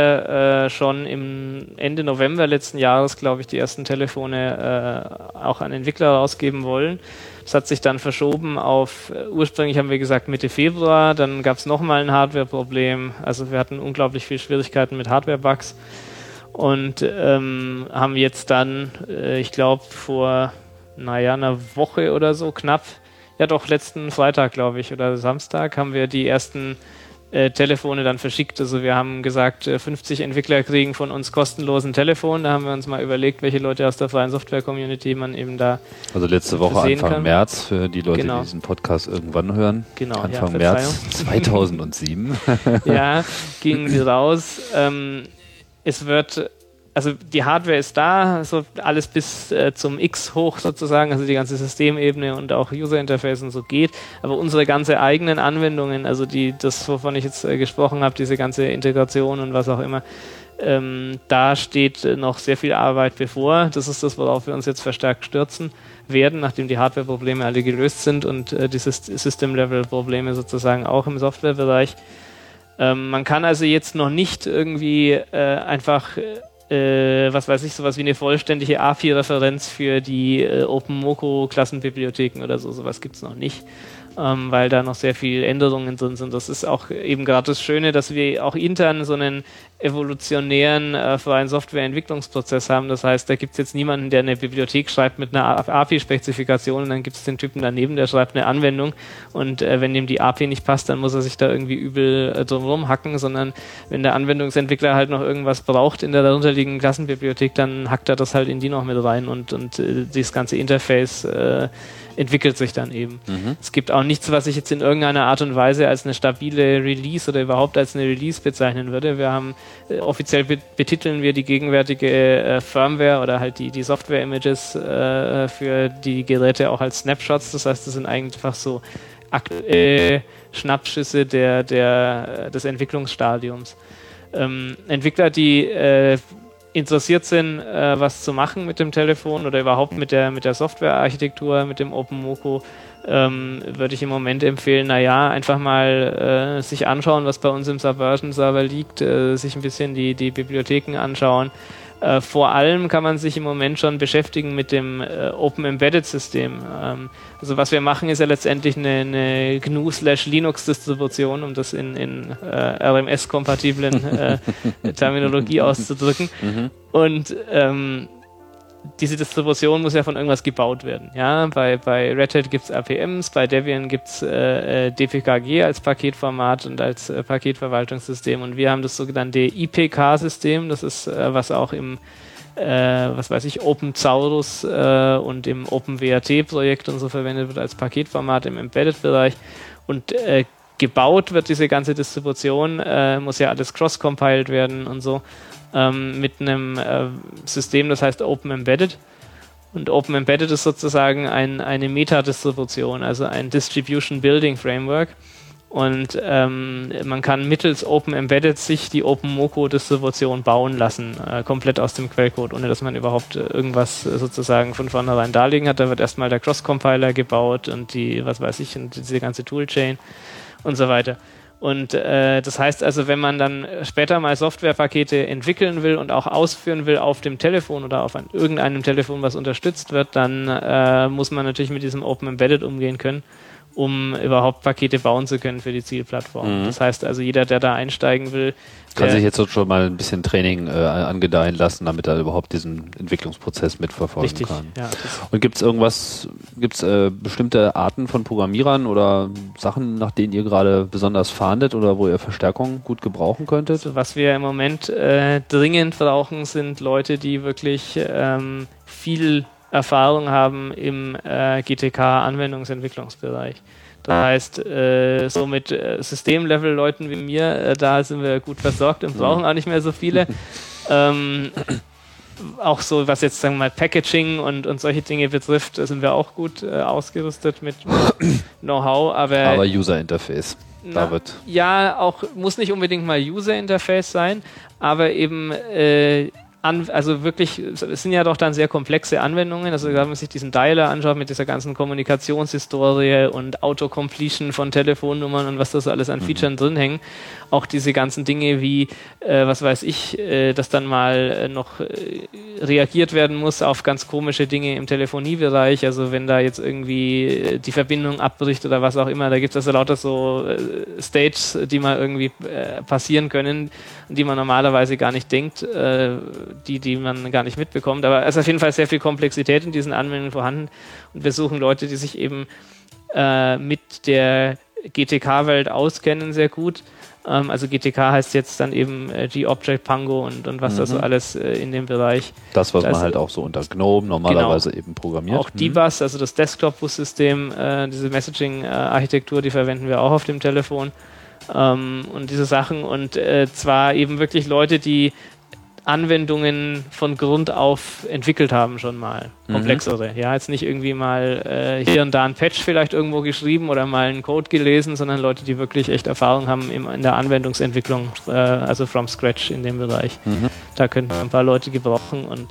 äh, schon im Ende November letzten Jahres, glaube ich, die ersten Telefone äh, auch an Entwickler rausgeben wollen. Das hat sich dann verschoben auf, ursprünglich haben wir gesagt Mitte Februar, dann gab es nochmal ein Hardware-Problem. Also wir hatten unglaublich viel Schwierigkeiten mit Hardware-Bugs und ähm, haben jetzt dann, ich glaube, vor naja, einer Woche oder so knapp ja doch, letzten Freitag, glaube ich, oder Samstag haben wir die ersten äh, Telefone dann verschickt. Also wir haben gesagt, 50 äh, Entwickler kriegen von uns kostenlosen Telefon. Da haben wir uns mal überlegt, welche Leute aus der freien Software-Community man eben da Also letzte Woche Anfang kann. März für die Leute, genau. die diesen Podcast irgendwann hören. Genau, Anfang ja, März 2007. ja, gingen die raus. Ähm, es wird also die Hardware ist da, so alles bis äh, zum X hoch sozusagen, also die ganze Systemebene und auch User Interface und so geht. Aber unsere ganze eigenen Anwendungen, also die, das, wovon ich jetzt äh, gesprochen habe, diese ganze Integration und was auch immer, ähm, da steht äh, noch sehr viel Arbeit bevor. Das ist das, worauf wir uns jetzt verstärkt stürzen werden, nachdem die Hardware-Probleme alle gelöst sind und äh, die System-Level-Probleme sozusagen auch im Softwarebereich. Ähm, man kann also jetzt noch nicht irgendwie äh, einfach äh, was weiß ich, sowas wie eine vollständige API-Referenz für die äh, OpenMoko-Klassenbibliotheken oder so, sowas gibt es noch nicht ähm, weil da noch sehr viele Änderungen drin sind. Das ist auch eben gerade das Schöne, dass wir auch intern so einen evolutionären äh, freien Softwareentwicklungsprozess haben. Das heißt, da gibt es jetzt niemanden, der eine Bibliothek schreibt mit einer API-Spezifikation und dann gibt es den Typen daneben, der schreibt eine Anwendung und äh, wenn dem die API nicht passt, dann muss er sich da irgendwie übel äh, drumherum hacken, sondern wenn der Anwendungsentwickler halt noch irgendwas braucht in der darunterliegenden Klassenbibliothek, dann hackt er das halt in die noch mit rein und, und äh, das ganze Interface äh, entwickelt sich dann eben. Es gibt auch nichts, was ich jetzt in irgendeiner Art und Weise als eine stabile Release oder überhaupt als eine Release bezeichnen würde. Wir haben äh, offiziell betiteln wir die gegenwärtige äh, Firmware oder halt die, die Software-Images äh, für die Geräte auch als Snapshots. Das heißt, das sind einfach so aktuelle Schnappschüsse der, der, des Entwicklungsstadiums. Ähm, Entwickler, die äh, interessiert sind, äh, was zu machen mit dem Telefon oder überhaupt mit der, mit der Softwarearchitektur, mit dem OpenMoko, ähm, würde ich im Moment empfehlen, naja, einfach mal äh, sich anschauen, was bei uns im Subversion-Server liegt, äh, sich ein bisschen die, die Bibliotheken anschauen. Äh, vor allem kann man sich im Moment schon beschäftigen mit dem äh, Open Embedded System. Ähm, also was wir machen, ist ja letztendlich eine, eine GNU-Linux-Distribution, um das in, in äh, RMS-kompatiblen äh, Terminologie auszudrücken. Mhm. Und ähm, diese Distribution muss ja von irgendwas gebaut werden. Ja, bei, bei Red Hat gibt es RPMs, bei Debian gibt es äh, äh DPKG als Paketformat und als äh, Paketverwaltungssystem. Und wir haben das sogenannte IPK-System, das ist äh, was auch im äh, was weiß ich, OpenZaurus äh, und im OpenWrt-Projekt und so verwendet wird als Paketformat im Embedded-Bereich. Und gebaut wird diese ganze Distribution, muss ja alles cross-compiled werden und so ähm, mit einem äh, System, das heißt Open Embedded. Und Open Embedded ist sozusagen ein, eine Metadistribution, also ein Distribution Building Framework. Und ähm, man kann mittels Open Embedded sich die OpenMoko-Distribution bauen lassen, äh, komplett aus dem Quellcode, ohne dass man überhaupt äh, irgendwas äh, sozusagen von vornherein darlegen hat. Da wird erstmal der Cross-Compiler gebaut und die, was weiß ich, und diese ganze Toolchain und so weiter. Und äh, das heißt also, wenn man dann später mal Softwarepakete entwickeln will und auch ausführen will auf dem Telefon oder auf ein, irgendeinem Telefon, was unterstützt wird, dann äh, muss man natürlich mit diesem Open Embedded umgehen können um überhaupt Pakete bauen zu können für die Zielplattform. Mhm. Das heißt also, jeder, der da einsteigen will, kann sich jetzt schon mal ein bisschen Training äh, angedeihen lassen, damit er überhaupt diesen Entwicklungsprozess mitverfolgen richtig, kann. Ja, Und gibt es irgendwas, gibt es äh, bestimmte Arten von Programmierern oder Sachen, nach denen ihr gerade besonders fahndet oder wo ihr Verstärkung gut gebrauchen könntet? Also was wir im Moment äh, dringend brauchen, sind Leute, die wirklich ähm, viel Erfahrung haben im äh, GTK-Anwendungsentwicklungsbereich. Das heißt, äh, so mit äh, Systemlevel-Leuten wie mir, äh, da sind wir gut versorgt und brauchen auch nicht mehr so viele. ähm, auch so, was jetzt sagen wir mal Packaging und, und solche Dinge betrifft, sind wir auch gut äh, ausgerüstet mit, Know-how. Aber, aber User Interface. David. Ja, auch muss nicht unbedingt mal User Interface sein, aber eben äh, an, also wirklich, es sind ja doch dann sehr komplexe Anwendungen. Also wenn man sich diesen Dialer anschaut mit dieser ganzen Kommunikationshistorie und Autocompletion von Telefonnummern und was da so alles an mhm. Features drin hängen, auch diese ganzen Dinge wie, äh, was weiß ich, äh, dass dann mal äh, noch äh, reagiert werden muss auf ganz komische Dinge im Telefoniebereich. Also wenn da jetzt irgendwie äh, die Verbindung abbricht oder was auch immer, da gibt es also lauter so äh, States, die mal irgendwie passieren können, die man normalerweise gar nicht denkt die, die man gar nicht mitbekommt. Aber es ist auf jeden Fall sehr viel Komplexität in diesen Anwendungen vorhanden. Und wir suchen Leute, die sich eben äh, mit der GTK-Welt auskennen, sehr gut. Ähm, also GTK heißt jetzt dann eben äh, G-Object Pango und, und was mhm. da so alles äh, in dem Bereich. Das, was das, man halt auch so unter GNOME normalerweise genau. eben programmiert. Auch mhm. DBus, also das Desktop-Bus-System, äh, diese Messaging-Architektur, die verwenden wir auch auf dem Telefon. Ähm, und diese Sachen und äh, zwar eben wirklich Leute, die Anwendungen von Grund auf entwickelt haben schon mal. Komplexere. Mhm. Ja, jetzt nicht irgendwie mal äh, hier und da ein Patch vielleicht irgendwo geschrieben oder mal einen Code gelesen, sondern Leute, die wirklich echt Erfahrung haben im, in der Anwendungsentwicklung, äh, also from scratch in dem Bereich. Mhm. Da könnten wir ein paar Leute gebrauchen und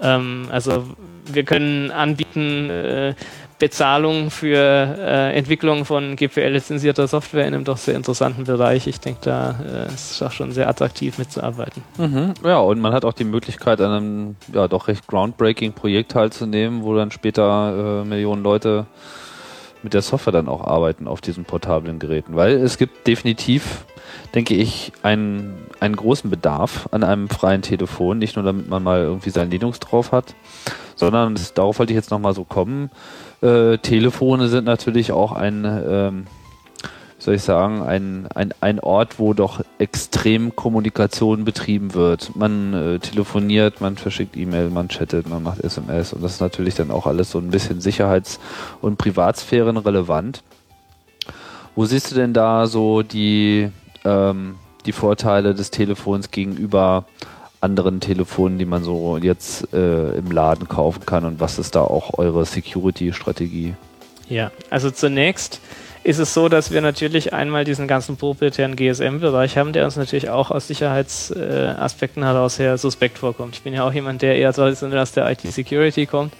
ähm, also wir können anbieten, äh, Bezahlung für äh, Entwicklung von GPL-lizenzierter Software in einem doch sehr interessanten Bereich. Ich denke, da äh, ist es auch schon sehr attraktiv mitzuarbeiten. Mhm. Ja, und man hat auch die Möglichkeit, an einem ja, doch recht groundbreaking Projekt teilzunehmen, wo dann später äh, Millionen Leute mit der Software dann auch arbeiten auf diesen portablen Geräten. Weil es gibt definitiv, denke ich, einen, einen großen Bedarf an einem freien Telefon, nicht nur damit man mal irgendwie sein Linux drauf hat, sondern das, darauf wollte ich jetzt nochmal so kommen, äh, Telefone sind natürlich auch ein, ähm, soll ich sagen, ein, ein, ein Ort, wo doch extrem Kommunikation betrieben wird. Man äh, telefoniert, man verschickt E-Mail, man chattet, man macht SMS und das ist natürlich dann auch alles so ein bisschen sicherheits- und Privatsphären relevant. Wo siehst du denn da so die, ähm, die Vorteile des Telefons gegenüber anderen Telefonen, die man so jetzt äh, im Laden kaufen kann und was ist da auch eure Security-Strategie? Ja, also zunächst ist es so, dass wir natürlich einmal diesen ganzen proprietären GSM-Bereich haben, der uns natürlich auch aus Sicherheitsaspekten heraus her suspekt vorkommt. Ich bin ja auch jemand, der eher traditionell aus der IT-Security kommt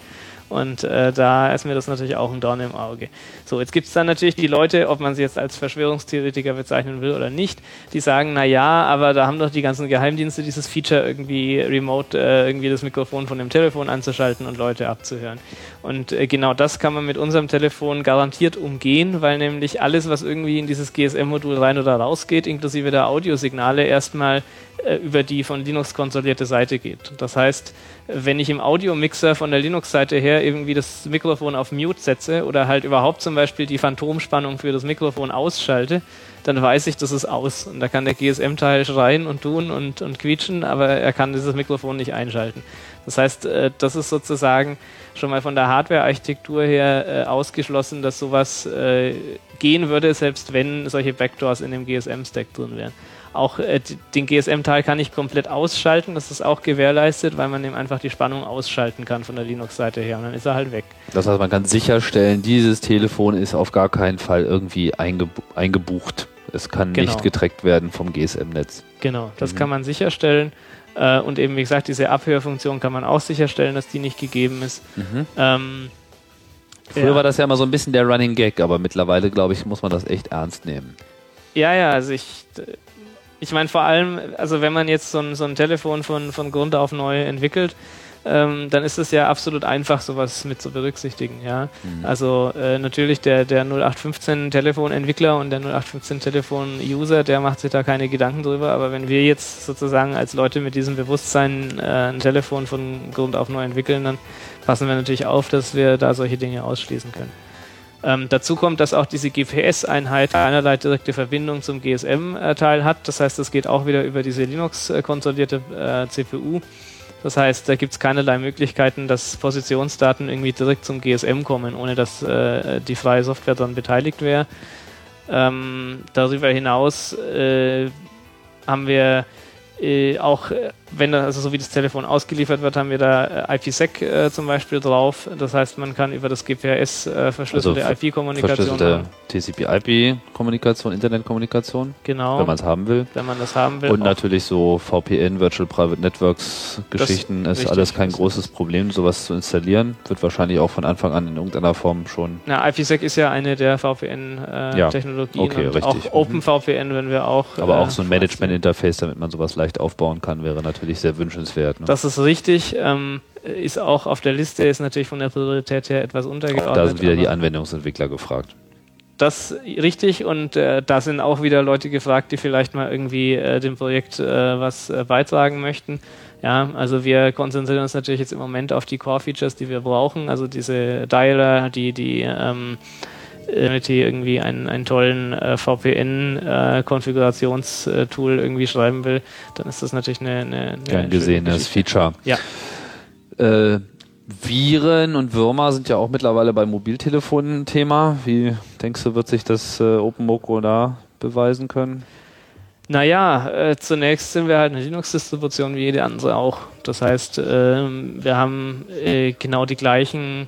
und äh, da ist mir das natürlich auch ein Dorn im Auge. So, jetzt gibt es dann natürlich die Leute, ob man sie jetzt als Verschwörungstheoretiker bezeichnen will oder nicht, die sagen, na ja, aber da haben doch die ganzen Geheimdienste dieses Feature irgendwie remote äh, irgendwie das Mikrofon von dem Telefon anzuschalten und Leute abzuhören. Und äh, genau das kann man mit unserem Telefon garantiert umgehen, weil nämlich alles, was irgendwie in dieses GSM-Modul rein oder raus geht, inklusive der Audiosignale, erstmal über die von Linux kontrollierte Seite geht. Das heißt, wenn ich im Audiomixer von der Linux-Seite her irgendwie das Mikrofon auf Mute setze oder halt überhaupt zum Beispiel die Phantomspannung für das Mikrofon ausschalte, dann weiß ich, das ist aus. Und da kann der GSM-Teil schreien und tun und, und quietschen, aber er kann dieses Mikrofon nicht einschalten. Das heißt, äh, das ist sozusagen schon mal von der Hardware-Architektur her äh, ausgeschlossen, dass sowas äh, gehen würde, selbst wenn solche Backdoors in dem GSM-Stack drin wären. Auch äh, den GSM-Teil kann ich komplett ausschalten, das ist auch gewährleistet, weil man ihm einfach die Spannung ausschalten kann von der Linux-Seite her und dann ist er halt weg. Das heißt, man kann sicherstellen, dieses Telefon ist auf gar keinen Fall irgendwie eingebu eingebucht. Es kann Genau. nicht getrackt werden vom GSM-Netz. Genau, das Mhm. kann man sicherstellen. Äh, und eben, wie gesagt, diese Abhörfunktion kann man auch sicherstellen, dass die nicht gegeben ist. Ähm, Früher ja. war das ja immer so ein bisschen der Running Gag, aber mittlerweile, glaube ich, muss man das echt ernst nehmen. Ja, ja, also ich, ich meine vor allem, also wenn man jetzt so ein, so ein Telefon von, von Grund auf neu entwickelt, ähm, dann ist es ja absolut einfach, sowas mit zu berücksichtigen, ja. Also äh, natürlich der, der 0815 Telefonentwickler und der 0815 Telefon-User, der macht sich da keine Gedanken drüber, aber wenn wir jetzt sozusagen als Leute mit diesem Bewusstsein äh, ein Telefon von Grund auf neu entwickeln, dann passen wir natürlich auf, dass wir da solche Dinge ausschließen können. Ähm, dazu kommt, dass auch diese GPS-Einheit keinerlei direkte Verbindung zum GSM-Teil hat. Das heißt, das geht auch wieder über diese Linux-kontrollierte äh, CPU. Das heißt, da gibt es keinerlei Möglichkeiten, dass Positionsdaten irgendwie direkt zum GSM kommen, ohne dass äh, die freie Software daran beteiligt wäre. Ähm, darüber hinaus äh, haben wir äh, auch, äh, wenn das, also so wie das Telefon ausgeliefert wird, haben wir da äh, IPsec äh, zum Beispiel drauf. Das heißt, man kann über das GPRS äh, verschlüsselte Also IP-Kommunikation Verschlüsselte. TCP-IP-Kommunikation, Internetkommunikation, Genau, wenn man es haben will. wenn man das haben will. Und Auch- natürlich so VPN, Virtual Private Networks Geschichten ist richtig, alles kein großes Problem, sowas zu installieren. Wird wahrscheinlich auch von Anfang an in irgendeiner Form schon. Na, IPsec ist ja eine der Ja, VPN-Technologien okay, und richtig. auch OpenVPN, wenn wir auch. Aber äh, auch so ein Management-Interface, damit man sowas leicht aufbauen kann, wäre natürlich sehr wünschenswert. Ne? Das ist richtig. Ähm, ist auch auf der Liste, ist natürlich von der Priorität her etwas untergeordnet. da sind wieder die Anwendungsentwickler gefragt. Das richtig und äh, da sind auch wieder Leute gefragt, die vielleicht mal irgendwie äh, dem Projekt äh, was äh, beitragen möchten. Ja, also wir konzentrieren uns natürlich jetzt im Moment auf die Core-Features, die wir brauchen, also diese Dialer, die die ähm, äh, die irgendwie einen, einen tollen äh, VPN-Konfigurationstool irgendwie schreiben will, dann ist das natürlich eine, eine, eine Gern gesehenes. Feature. Ja. Äh, Viren und Würmer sind ja auch mittlerweile bei Mobiltelefonen ein Thema. Wie denkst du, wird sich das äh, OpenMoko da beweisen können? Naja, äh, zunächst sind wir halt eine Linux-Distribution wie jede andere auch. Das heißt, ähm, wir haben äh, genau die gleichen,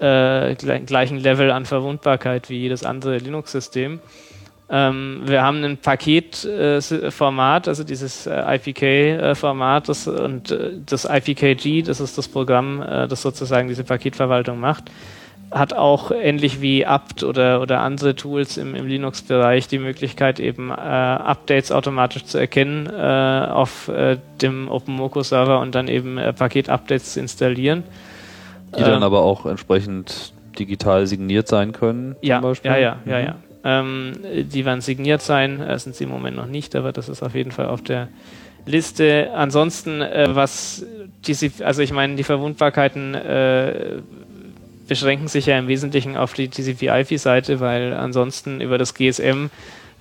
äh, gle gleichen Level an Verwundbarkeit wie jedes andere Linux-System. Ähm, wir haben ein Paketformat, also dieses äh, IPK-Format das, und äh, das IPKG, das ist das Programm, äh, das sozusagen diese Paketverwaltung macht hat auch ähnlich wie apt oder, oder andere Tools im, im Linux-Bereich die Möglichkeit, eben äh, Updates automatisch zu erkennen äh, auf äh, dem OpenMoko-Server und dann eben äh, Paket-Updates zu installieren. Die dann Ähm, aber auch entsprechend digital signiert sein können. Ja, zum Beispiel. ja, ja, ja, Mhm. ja. Ähm, die werden signiert sein, äh, sind sie im Moment noch nicht, aber das ist auf jeden Fall auf der Liste. Ansonsten, äh, was diese, also ich meine, die Verwundbarkeiten äh, beschränken sich ja im Wesentlichen auf die TCP-IP-Seite, weil ansonsten über das GSM äh,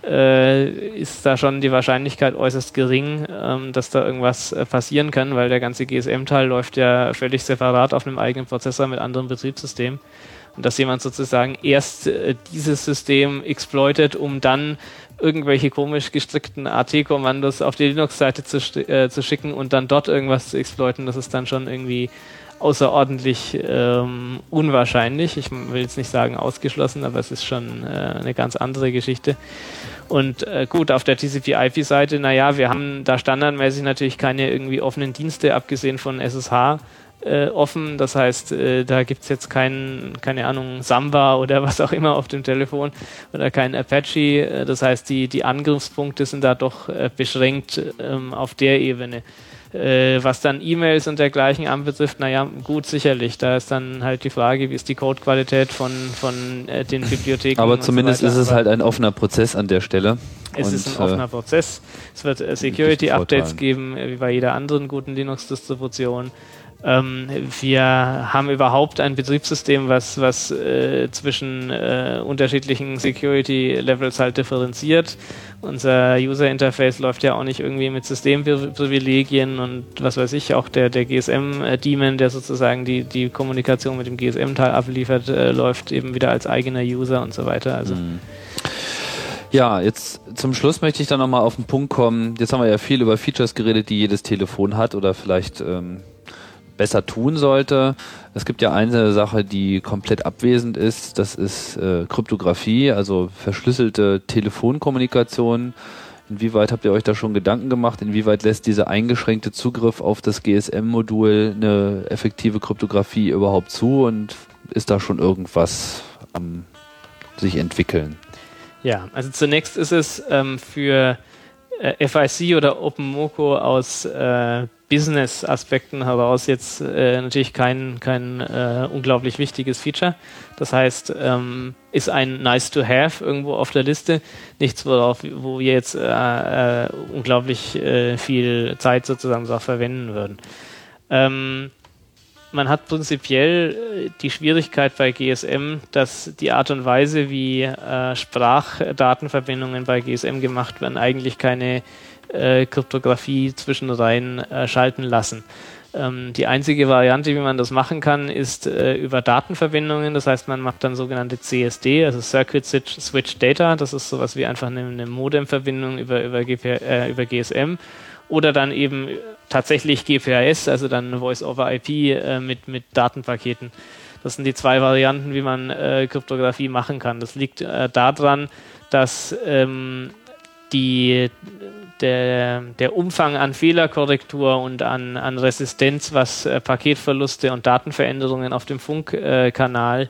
ist da schon die Wahrscheinlichkeit äußerst gering, ähm, dass da irgendwas äh, passieren kann, weil der ganze GSM-Teil läuft ja völlig separat auf einem eigenen Prozessor mit anderem Betriebssystem. Und dass jemand sozusagen erst äh, dieses System exploitet, um dann irgendwelche komisch gestrickten AT-Kommandos auf die Linux-Seite zu, äh, zu schicken und dann dort irgendwas zu exploiten, das ist dann schon irgendwie außerordentlich ähm, unwahrscheinlich. Ich will jetzt nicht sagen ausgeschlossen, aber es ist schon äh, eine ganz andere Geschichte. Und äh, gut, auf der TCP-IP-Seite, naja, wir haben da standardmäßig natürlich keine irgendwie offenen Dienste, abgesehen von SSH. Äh, offen, das heißt, äh, da gibt es jetzt kein, keine Ahnung, Samba oder was auch immer auf dem Telefon oder kein Apache. Äh, das heißt, die, die Angriffspunkte sind da doch äh, beschränkt ähm, auf der Ebene. Äh, was dann E-Mails und dergleichen anbetrifft, naja, gut, sicherlich. Da ist dann halt die Frage, wie ist die Codequalität von, von äh, den Bibliotheken. Aber zumindest so ist es halt ein offener Prozess an der Stelle. Es und, ist ein offener äh, Prozess. Es wird äh, Security-Updates geben, äh, wie bei jeder anderen guten Linux-Distribution. Ähm, wir haben überhaupt ein Betriebssystem, was, was äh, zwischen äh, unterschiedlichen Security-Levels halt differenziert. Unser User-Interface läuft ja auch nicht irgendwie mit Systemprivilegien und was weiß ich, auch der, der GSM-Daemon, der sozusagen die, die Kommunikation mit dem GSM-Teil abliefert, äh, läuft eben wieder als eigener User und so weiter. Also mhm. Ja, jetzt zum Schluss möchte ich dann nochmal auf den Punkt kommen. Jetzt haben wir ja viel über Features geredet, die jedes Telefon hat oder vielleicht ähm, besser tun sollte. Es gibt ja eine Sache, die komplett abwesend ist, das ist äh, Kryptographie, also verschlüsselte Telefonkommunikation. Inwieweit habt ihr euch da schon Gedanken gemacht? Inwieweit lässt dieser eingeschränkte Zugriff auf das GSM-Modul eine effektive Kryptographie überhaupt zu und ist da schon irgendwas am sich entwickeln? Ja, also zunächst ist es ähm, für äh, FIC oder OpenMoko aus äh, Business-Aspekten heraus jetzt äh, natürlich kein, kein äh, unglaublich wichtiges Feature. Das heißt, ähm, ist ein nice to have irgendwo auf der Liste. Nichts, worauf, wo wir jetzt äh, äh unglaublich äh, viel Zeit sozusagen so verwenden würden. Ähm, man hat prinzipiell äh, die Schwierigkeit bei GSM, dass die Art und Weise, wie Sprachdatenverbindungen bei GSM gemacht werden, eigentlich keine äh, Kryptographie zwischen rein äh, schalten lassen. Ähm, die einzige Variante, wie man das machen kann, ist äh, über Datenverbindungen. Das heißt, man macht dann sogenannte CSD, also Circuit Switch Data. Das ist sowas wie einfach eine, eine Modemverbindung über, über, äh, über GSM. Oder dann eben tatsächlich GPRS, also dann Voice over IP äh, mit, mit Datenpaketen. Das sind die zwei Varianten, wie man äh, Kryptographie machen kann. Das liegt äh, daran, dass ähm, die, der, der Umfang an Fehlerkorrektur und an, an Resistenz, was äh, Paketverluste und Datenveränderungen auf dem Funkkanal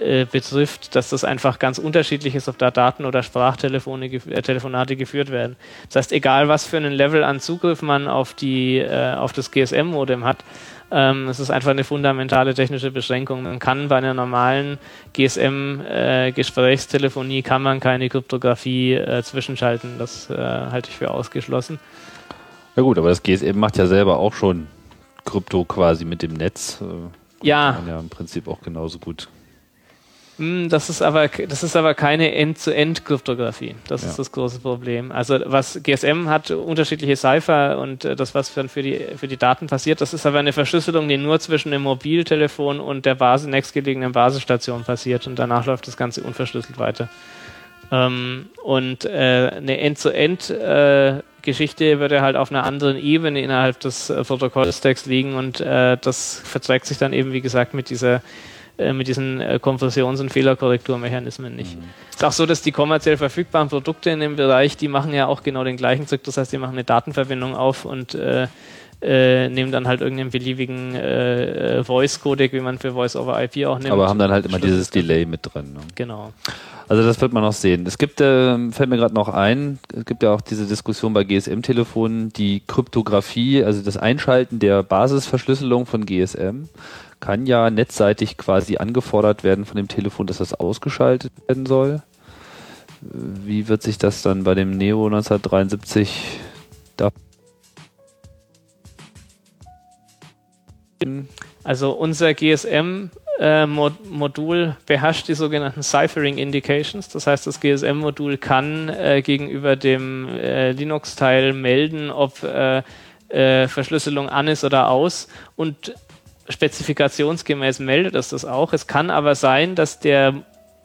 äh, betrifft, dass das einfach ganz unterschiedlich ist, ob da Daten- oder Sprachtelefone, äh, Telefonate geführt werden. Das heißt, egal was für einen Level an Zugriff man auf, die, äh, auf das GSM-Modem hat, ähm, es ist einfach eine fundamentale technische Beschränkung. Man kann bei einer normalen GSM-Gesprächstelefonie äh, kann man keine Kryptographie äh, zwischenschalten. Das äh, halte ich für ausgeschlossen. Ja gut, aber das GSM macht ja selber auch schon Krypto quasi mit dem Netz. Äh, ja. Kann man ja im Prinzip auch genauso gut das ist aber, das ist aber keine End-zu-End-Kryptographie. Das ja. ist das große Problem. Also was GSM hat unterschiedliche Cipher und äh, das, was dann für die, für die Daten passiert, das ist aber eine Verschlüsselung, die nur zwischen dem Mobiltelefon und der Basis, nächstgelegenen Basisstation passiert und danach läuft das Ganze unverschlüsselt weiter. Ähm, und äh, eine End-zu-End äh, Geschichte würde halt auf einer anderen Ebene innerhalb des äh, Protokollstacks liegen und äh, das verträgt sich dann eben, wie gesagt, mit dieser äh, mit diesen äh, Konversions- und Fehlerkorrekturmechanismen nicht. Mhm. Es ist auch so, dass die kommerziell verfügbaren Produkte in dem Bereich, die machen ja auch genau den gleichen Trick. Das heißt, die machen eine Datenverbindung auf und äh, äh, nehmen dann halt irgendeinen beliebigen äh, Voice-Codec, wie man für Voice-over-IP auch nimmt. Aber haben dann halt immer dieses Delay mit drin. Ne? Genau. Also das wird man noch sehen. Es gibt, äh, fällt mir gerade noch ein, es gibt ja auch diese Diskussion bei GSM-Telefonen, die Kryptographie, also das Einschalten der Basisverschlüsselung von GSM kann ja netzseitig quasi angefordert werden von dem Telefon, dass das ausgeschaltet werden soll. Wie wird sich das dann bei dem Neo 1973 da also unser GSM äh, beherrscht die sogenannten Ciphering Indications. Das heißt, das GSM-Modul kann äh, gegenüber dem äh, Linux-Teil melden, ob Verschlüsselung an ist oder aus und spezifikationsgemäß meldet es das auch. Es kann aber sein, dass der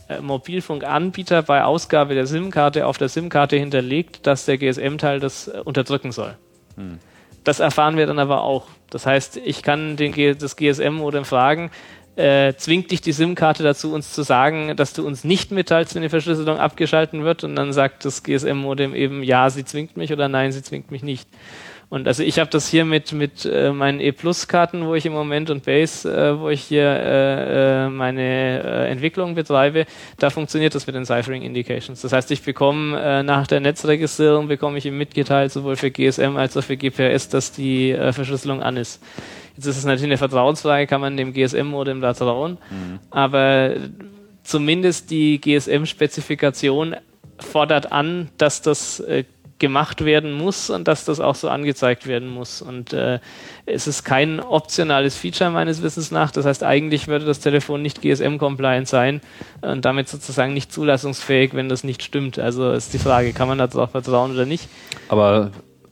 äh, Mobilfunkanbieter bei Ausgabe der SIM-Karte auf der SIM-Karte hinterlegt, dass der GSM-Teil das unterdrücken soll. Hm. Das erfahren wir dann aber auch. Das heißt, ich kann den, das GSM-Modem fragen, äh, zwingt dich die SIM-Karte dazu, uns zu sagen, dass du uns nicht mitteilst, wenn die Verschlüsselung abgeschalten wird. Und dann sagt das GSM-Modem eben, ja, sie zwingt mich oder nein, sie zwingt mich nicht. Und also ich habe das hier mit, mit äh, meinen E-Plus-Karten, wo ich im Moment und Base, äh, wo ich hier äh, äh, meine äh, Entwicklung betreibe, da funktioniert das mit den Ciphering Indications. Das heißt, ich bekomme äh, nach der Netzregistrierung bekomme ich ihm mitgeteilt, sowohl für GSM als auch für GPRS, dass die äh, Verschlüsselung an ist. Jetzt ist es natürlich eine Vertrauensfrage, kann man dem GSM-Modem da trauen, mhm. aber zumindest die GSM-Spezifikation fordert an, dass das äh, gemacht werden muss und dass das auch so angezeigt werden muss. Und äh, es ist kein optionales Feature meines Wissens nach. Das heißt, eigentlich würde das Telefon nicht GSM-compliant sein und damit sozusagen nicht zulassungsfähig, wenn das nicht stimmt. Also ist die Frage, kann man darauf vertrauen oder nicht? Aber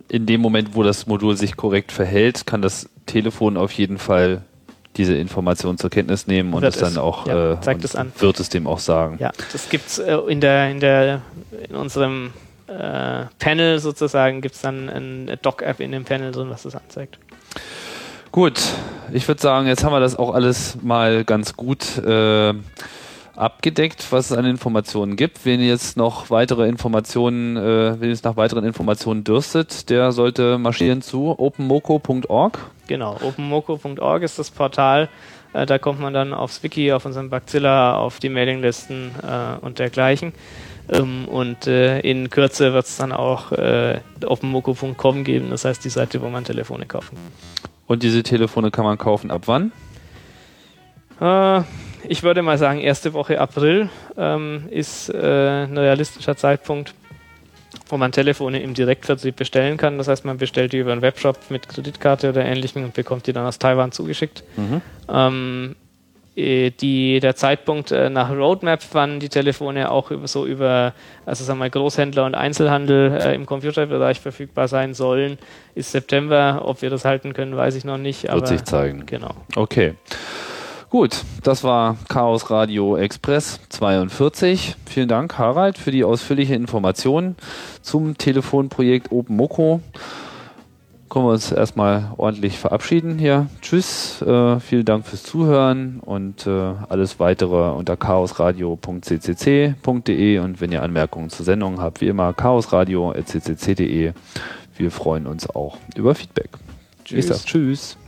in dem Moment, wo das Modul sich korrekt verhält, kann das Telefon auf jeden Fall diese Information zur Kenntnis nehmen und es dann auch ja, äh, zeigt es an. wird es dem auch sagen. Ja, das gibt's äh, in der in der in unserem äh, Panel sozusagen gibt es dann eine Doc-App in dem Panel drin, was das anzeigt. Gut, ich würde sagen, jetzt haben wir das auch alles mal ganz gut äh, abgedeckt, was es an Informationen gibt. Wenn jetzt noch weitere Informationen, äh, wenn es nach weiteren Informationen dürstet, der sollte marschieren zu openmoco.org. Genau, openmoco.org ist das Portal. Äh, da kommt man dann aufs Wiki, auf unseren Bacilla, auf die Mailinglisten äh, und dergleichen. Ähm, und äh, in Kürze wird es dann auch äh, openmoko.com geben, das heißt die Seite, wo man Telefone kaufen kann. Und diese Telefone kann man kaufen ab wann? Äh, ich würde mal sagen, erste Woche April ähm, ist äh, ein realistischer Zeitpunkt, wo man Telefone im Direktvertrieb bestellen kann. Das heißt, man bestellt die über einen Webshop mit Kreditkarte oder ähnlichem und bekommt die dann aus Taiwan zugeschickt. Mhm. Ähm, äh, die, der Zeitpunkt äh, nach Roadmap, wann die Telefone auch über, so über, also sagen wir Großhändler und Einzelhandel äh, im Computerbereich verfügbar sein sollen, ist September. Ob wir das halten können, weiß ich noch nicht. Wird sich zeigen. Genau. Okay. Gut, das war Chaos Radio Express 42. Vielen Dank, Harald, für die ausführliche Information zum Telefonprojekt OpenMoko können wir uns erstmal ordentlich verabschieden hier. Tschüss, äh, vielen Dank fürs Zuhören und äh, alles weitere unter chaosradio.ccc.de und wenn ihr Anmerkungen zur Sendung habt, wie immer chaosradio.ccc.de. Wir freuen uns auch über Feedback. Tschüss. Ich sag Tschüss.